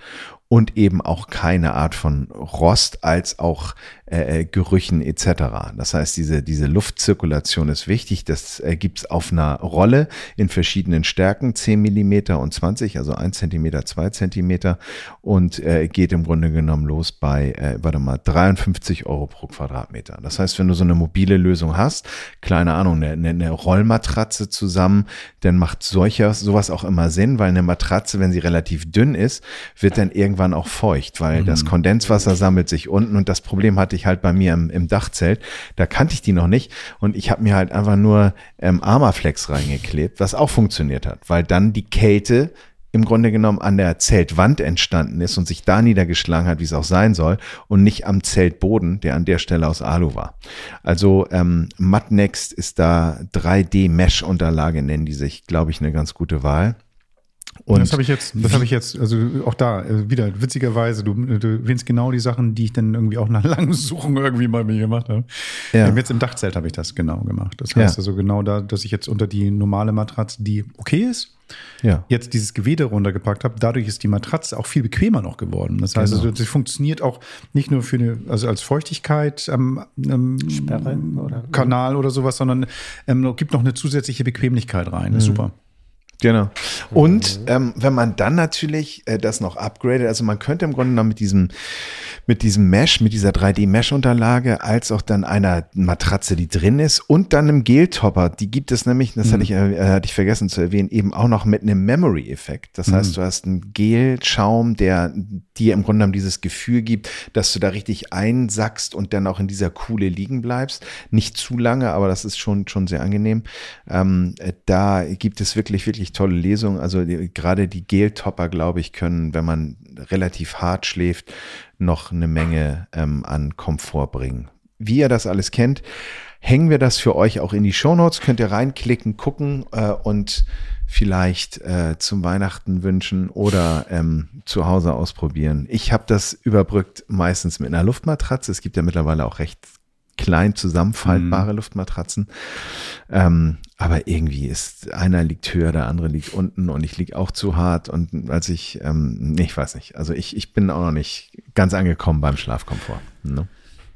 und eben auch keine Art von Rost als auch äh, äh, Gerüchen etc. Das heißt, diese, diese Luftzirkulation ist wichtig. Das äh, gibt es auf einer Rolle in verschiedenen Stärken, 10 Millimeter und 20, also 1 Zentimeter, 2 Zentimeter und äh, geht im Grunde genommen los bei, äh, warte mal, 53 Euro pro Quadratmeter. Das heißt, wenn du so eine mobile Lösung hast, keine Ahnung, eine, eine Rollmatratze zusammen, dann macht solcher sowas auch immer Sinn, weil eine Matratze, wenn sie relativ dünn ist, wird dann irgendwann auch feucht, weil mhm. das Kondenswasser sammelt sich unten und das Problem hatte ich ich halt bei mir im, im Dachzelt. Da kannte ich die noch nicht und ich habe mir halt einfach nur ähm, Armaflex reingeklebt, was auch funktioniert hat, weil dann die Kälte im Grunde genommen an der Zeltwand entstanden ist und sich da niedergeschlagen hat, wie es auch sein soll, und nicht am Zeltboden, der an der Stelle aus Alu war. Also ähm, Matnext ist da 3D-Mesh-Unterlage, nennen die sich, glaube ich, eine ganz gute Wahl. Und das habe ich jetzt, das habe ich jetzt, also auch da, äh, wieder witzigerweise, du, du erwähnst genau die Sachen, die ich dann irgendwie auch nach langen Suchen irgendwie mal mir gemacht habe. Ja. Jetzt im Dachzelt habe ich das genau gemacht. Das heißt ja. also genau da, dass ich jetzt unter die normale Matratze, die okay ist, ja. jetzt dieses Gewede runtergepackt habe. Dadurch ist die Matratze auch viel bequemer noch geworden. Das heißt, genau. also, sie funktioniert auch nicht nur für eine, also als Feuchtigkeit ähm, ähm, Sperre oder Kanal oder sowas, sondern ähm, gibt noch eine zusätzliche Bequemlichkeit rein. Mhm. Super. Genau. Und ähm, wenn man dann natürlich äh, das noch upgradet, also man könnte im Grunde genommen mit diesem, mit diesem Mesh, mit dieser 3D-Mesh-Unterlage, als auch dann einer Matratze, die drin ist und dann einem Gel-Topper, die gibt es nämlich, das mhm. hatte, ich, äh, hatte ich vergessen zu erwähnen, eben auch noch mit einem Memory-Effekt. Das mhm. heißt, du hast einen Gel-Schaum, der dir im Grunde genommen dieses Gefühl gibt, dass du da richtig einsackst und dann auch in dieser Kuhle liegen bleibst. Nicht zu lange, aber das ist schon, schon sehr angenehm. Ähm, äh, da gibt es wirklich, wirklich tolle Lesung. Also die, gerade die Gel-Topper, glaube ich, können, wenn man relativ hart schläft, noch eine Menge ähm, an Komfort bringen. Wie ihr das alles kennt, hängen wir das für euch auch in die Show Notes. Könnt ihr reinklicken, gucken äh, und vielleicht äh, zum Weihnachten wünschen oder ähm, zu Hause ausprobieren. Ich habe das überbrückt meistens mit einer Luftmatratze. Es gibt ja mittlerweile auch recht klein zusammenfaltbare mhm. Luftmatratzen. Ähm, aber irgendwie ist einer liegt höher, der andere liegt unten und ich liege auch zu hart. Und als ich, ähm, nee, ich weiß nicht. Also ich, ich bin auch noch nicht ganz angekommen beim Schlafkomfort. Ne?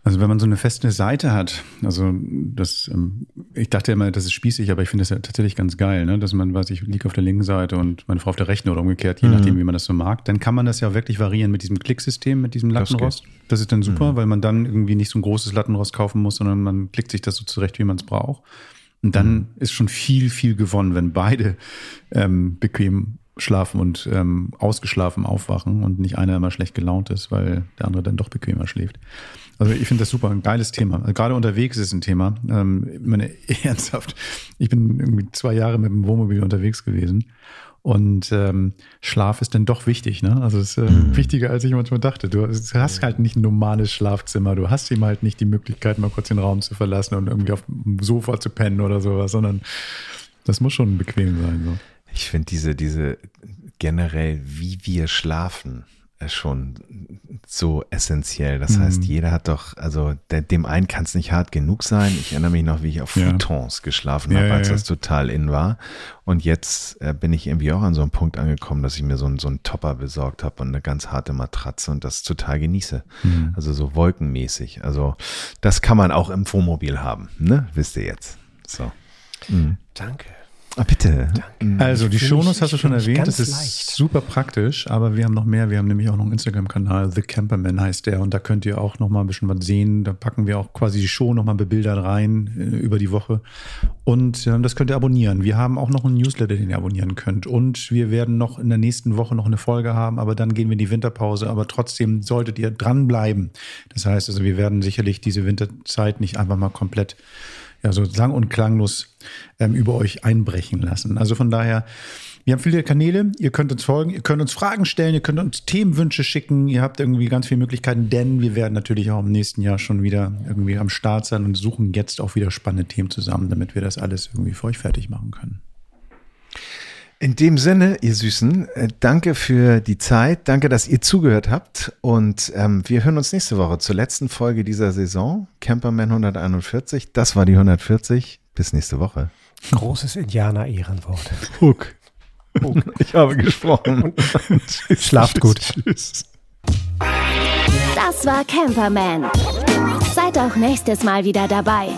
Also wenn man so eine feste Seite hat, also das, ähm, ich dachte immer, das ist spießig, aber ich finde das ja tatsächlich ganz geil, ne? dass man, weiß ich, liege auf der linken Seite und meine Frau auf der rechten oder umgekehrt, je mhm. nachdem, wie man das so mag, dann kann man das ja wirklich variieren mit diesem Klicksystem, mit diesem Lattenrost. Das, das ist dann super, mhm. weil man dann irgendwie nicht so ein großes Lattenrost kaufen muss, sondern man klickt sich das so zurecht, wie man es braucht. Und dann mhm. ist schon viel, viel gewonnen, wenn beide ähm, bequem schlafen und ähm, ausgeschlafen aufwachen und nicht einer immer schlecht gelaunt ist, weil der andere dann doch bequemer schläft. Also ich finde das super, ein geiles Thema. Also gerade unterwegs ist ein Thema. Ähm, ich meine, ernsthaft, ich bin irgendwie zwei Jahre mit dem Wohnmobil unterwegs gewesen und ähm, Schlaf ist dann doch wichtig, ne? Also es ist äh, mhm. wichtiger, als ich manchmal dachte. Du hast halt nicht ein normales Schlafzimmer, du hast ihm halt nicht die Möglichkeit, mal kurz den Raum zu verlassen und irgendwie auf dem Sofa zu pennen oder sowas, sondern das muss schon bequem sein. So. Ich finde diese, diese generell, wie wir schlafen, äh, schon so essentiell. Das heißt, Mhm. jeder hat doch, also der, dem einen kann es nicht hart genug sein. Ich erinnere mich noch, wie ich auf Ja. Futons geschlafen Ja, habe, als ja. das total in war. Und jetzt äh, bin ich irgendwie auch an so einem Punkt angekommen, dass ich mir so, einen- so einen Topper besorgt habe und eine ganz harte Matratze und das total genieße. Mhm. Also so wolkenmäßig. Also das kann man auch im Wohnmobil haben, ne? Wisst ihr jetzt. So. Danke. Ah, bitte. Also die Shownotes hast du schon erwähnt. Das ist leicht. super praktisch, aber wir haben noch mehr. Wir haben nämlich auch noch einen Instagram-Kanal, The Camperman heißt der. Und da könnt ihr auch noch mal ein bisschen was sehen. Da packen wir auch quasi die Show noch mal bebildert rein äh, über die Woche. Und ähm, das könnt ihr abonnieren. Wir haben auch noch einen Newsletter, den ihr abonnieren könnt. Und wir werden noch in der nächsten Woche noch eine Folge haben, aber dann gehen wir in die Winterpause. Aber trotzdem solltet ihr dranbleiben. Das heißt also, wir werden sicherlich diese Winterzeit nicht einfach mal komplett ja, so sang- und klanglos ähm, über euch einbrechen lassen. Also von daher, wir haben viele Kanäle, ihr könnt uns folgen, ihr könnt uns Fragen stellen, ihr könnt uns Themenwünsche schicken, ihr habt irgendwie ganz viele Möglichkeiten, denn wir werden natürlich auch im nächsten Jahr schon wieder irgendwie am Start sein und suchen jetzt auch wieder spannende Themen zusammen, damit wir das alles irgendwie für euch fertig machen können. In dem Sinne, ihr Süßen, äh, danke für die Zeit, danke, dass ihr zugehört habt und ähm, wir hören uns nächste Woche zur letzten Folge dieser Saison, Camperman 141. Das war die 140. Bis nächste Woche. Großes Indianer-Ehrenwort. Huck. Ich habe gesprochen. Schlaft gut. Tschüss. Das war Camperman. Seid auch nächstes Mal wieder dabei.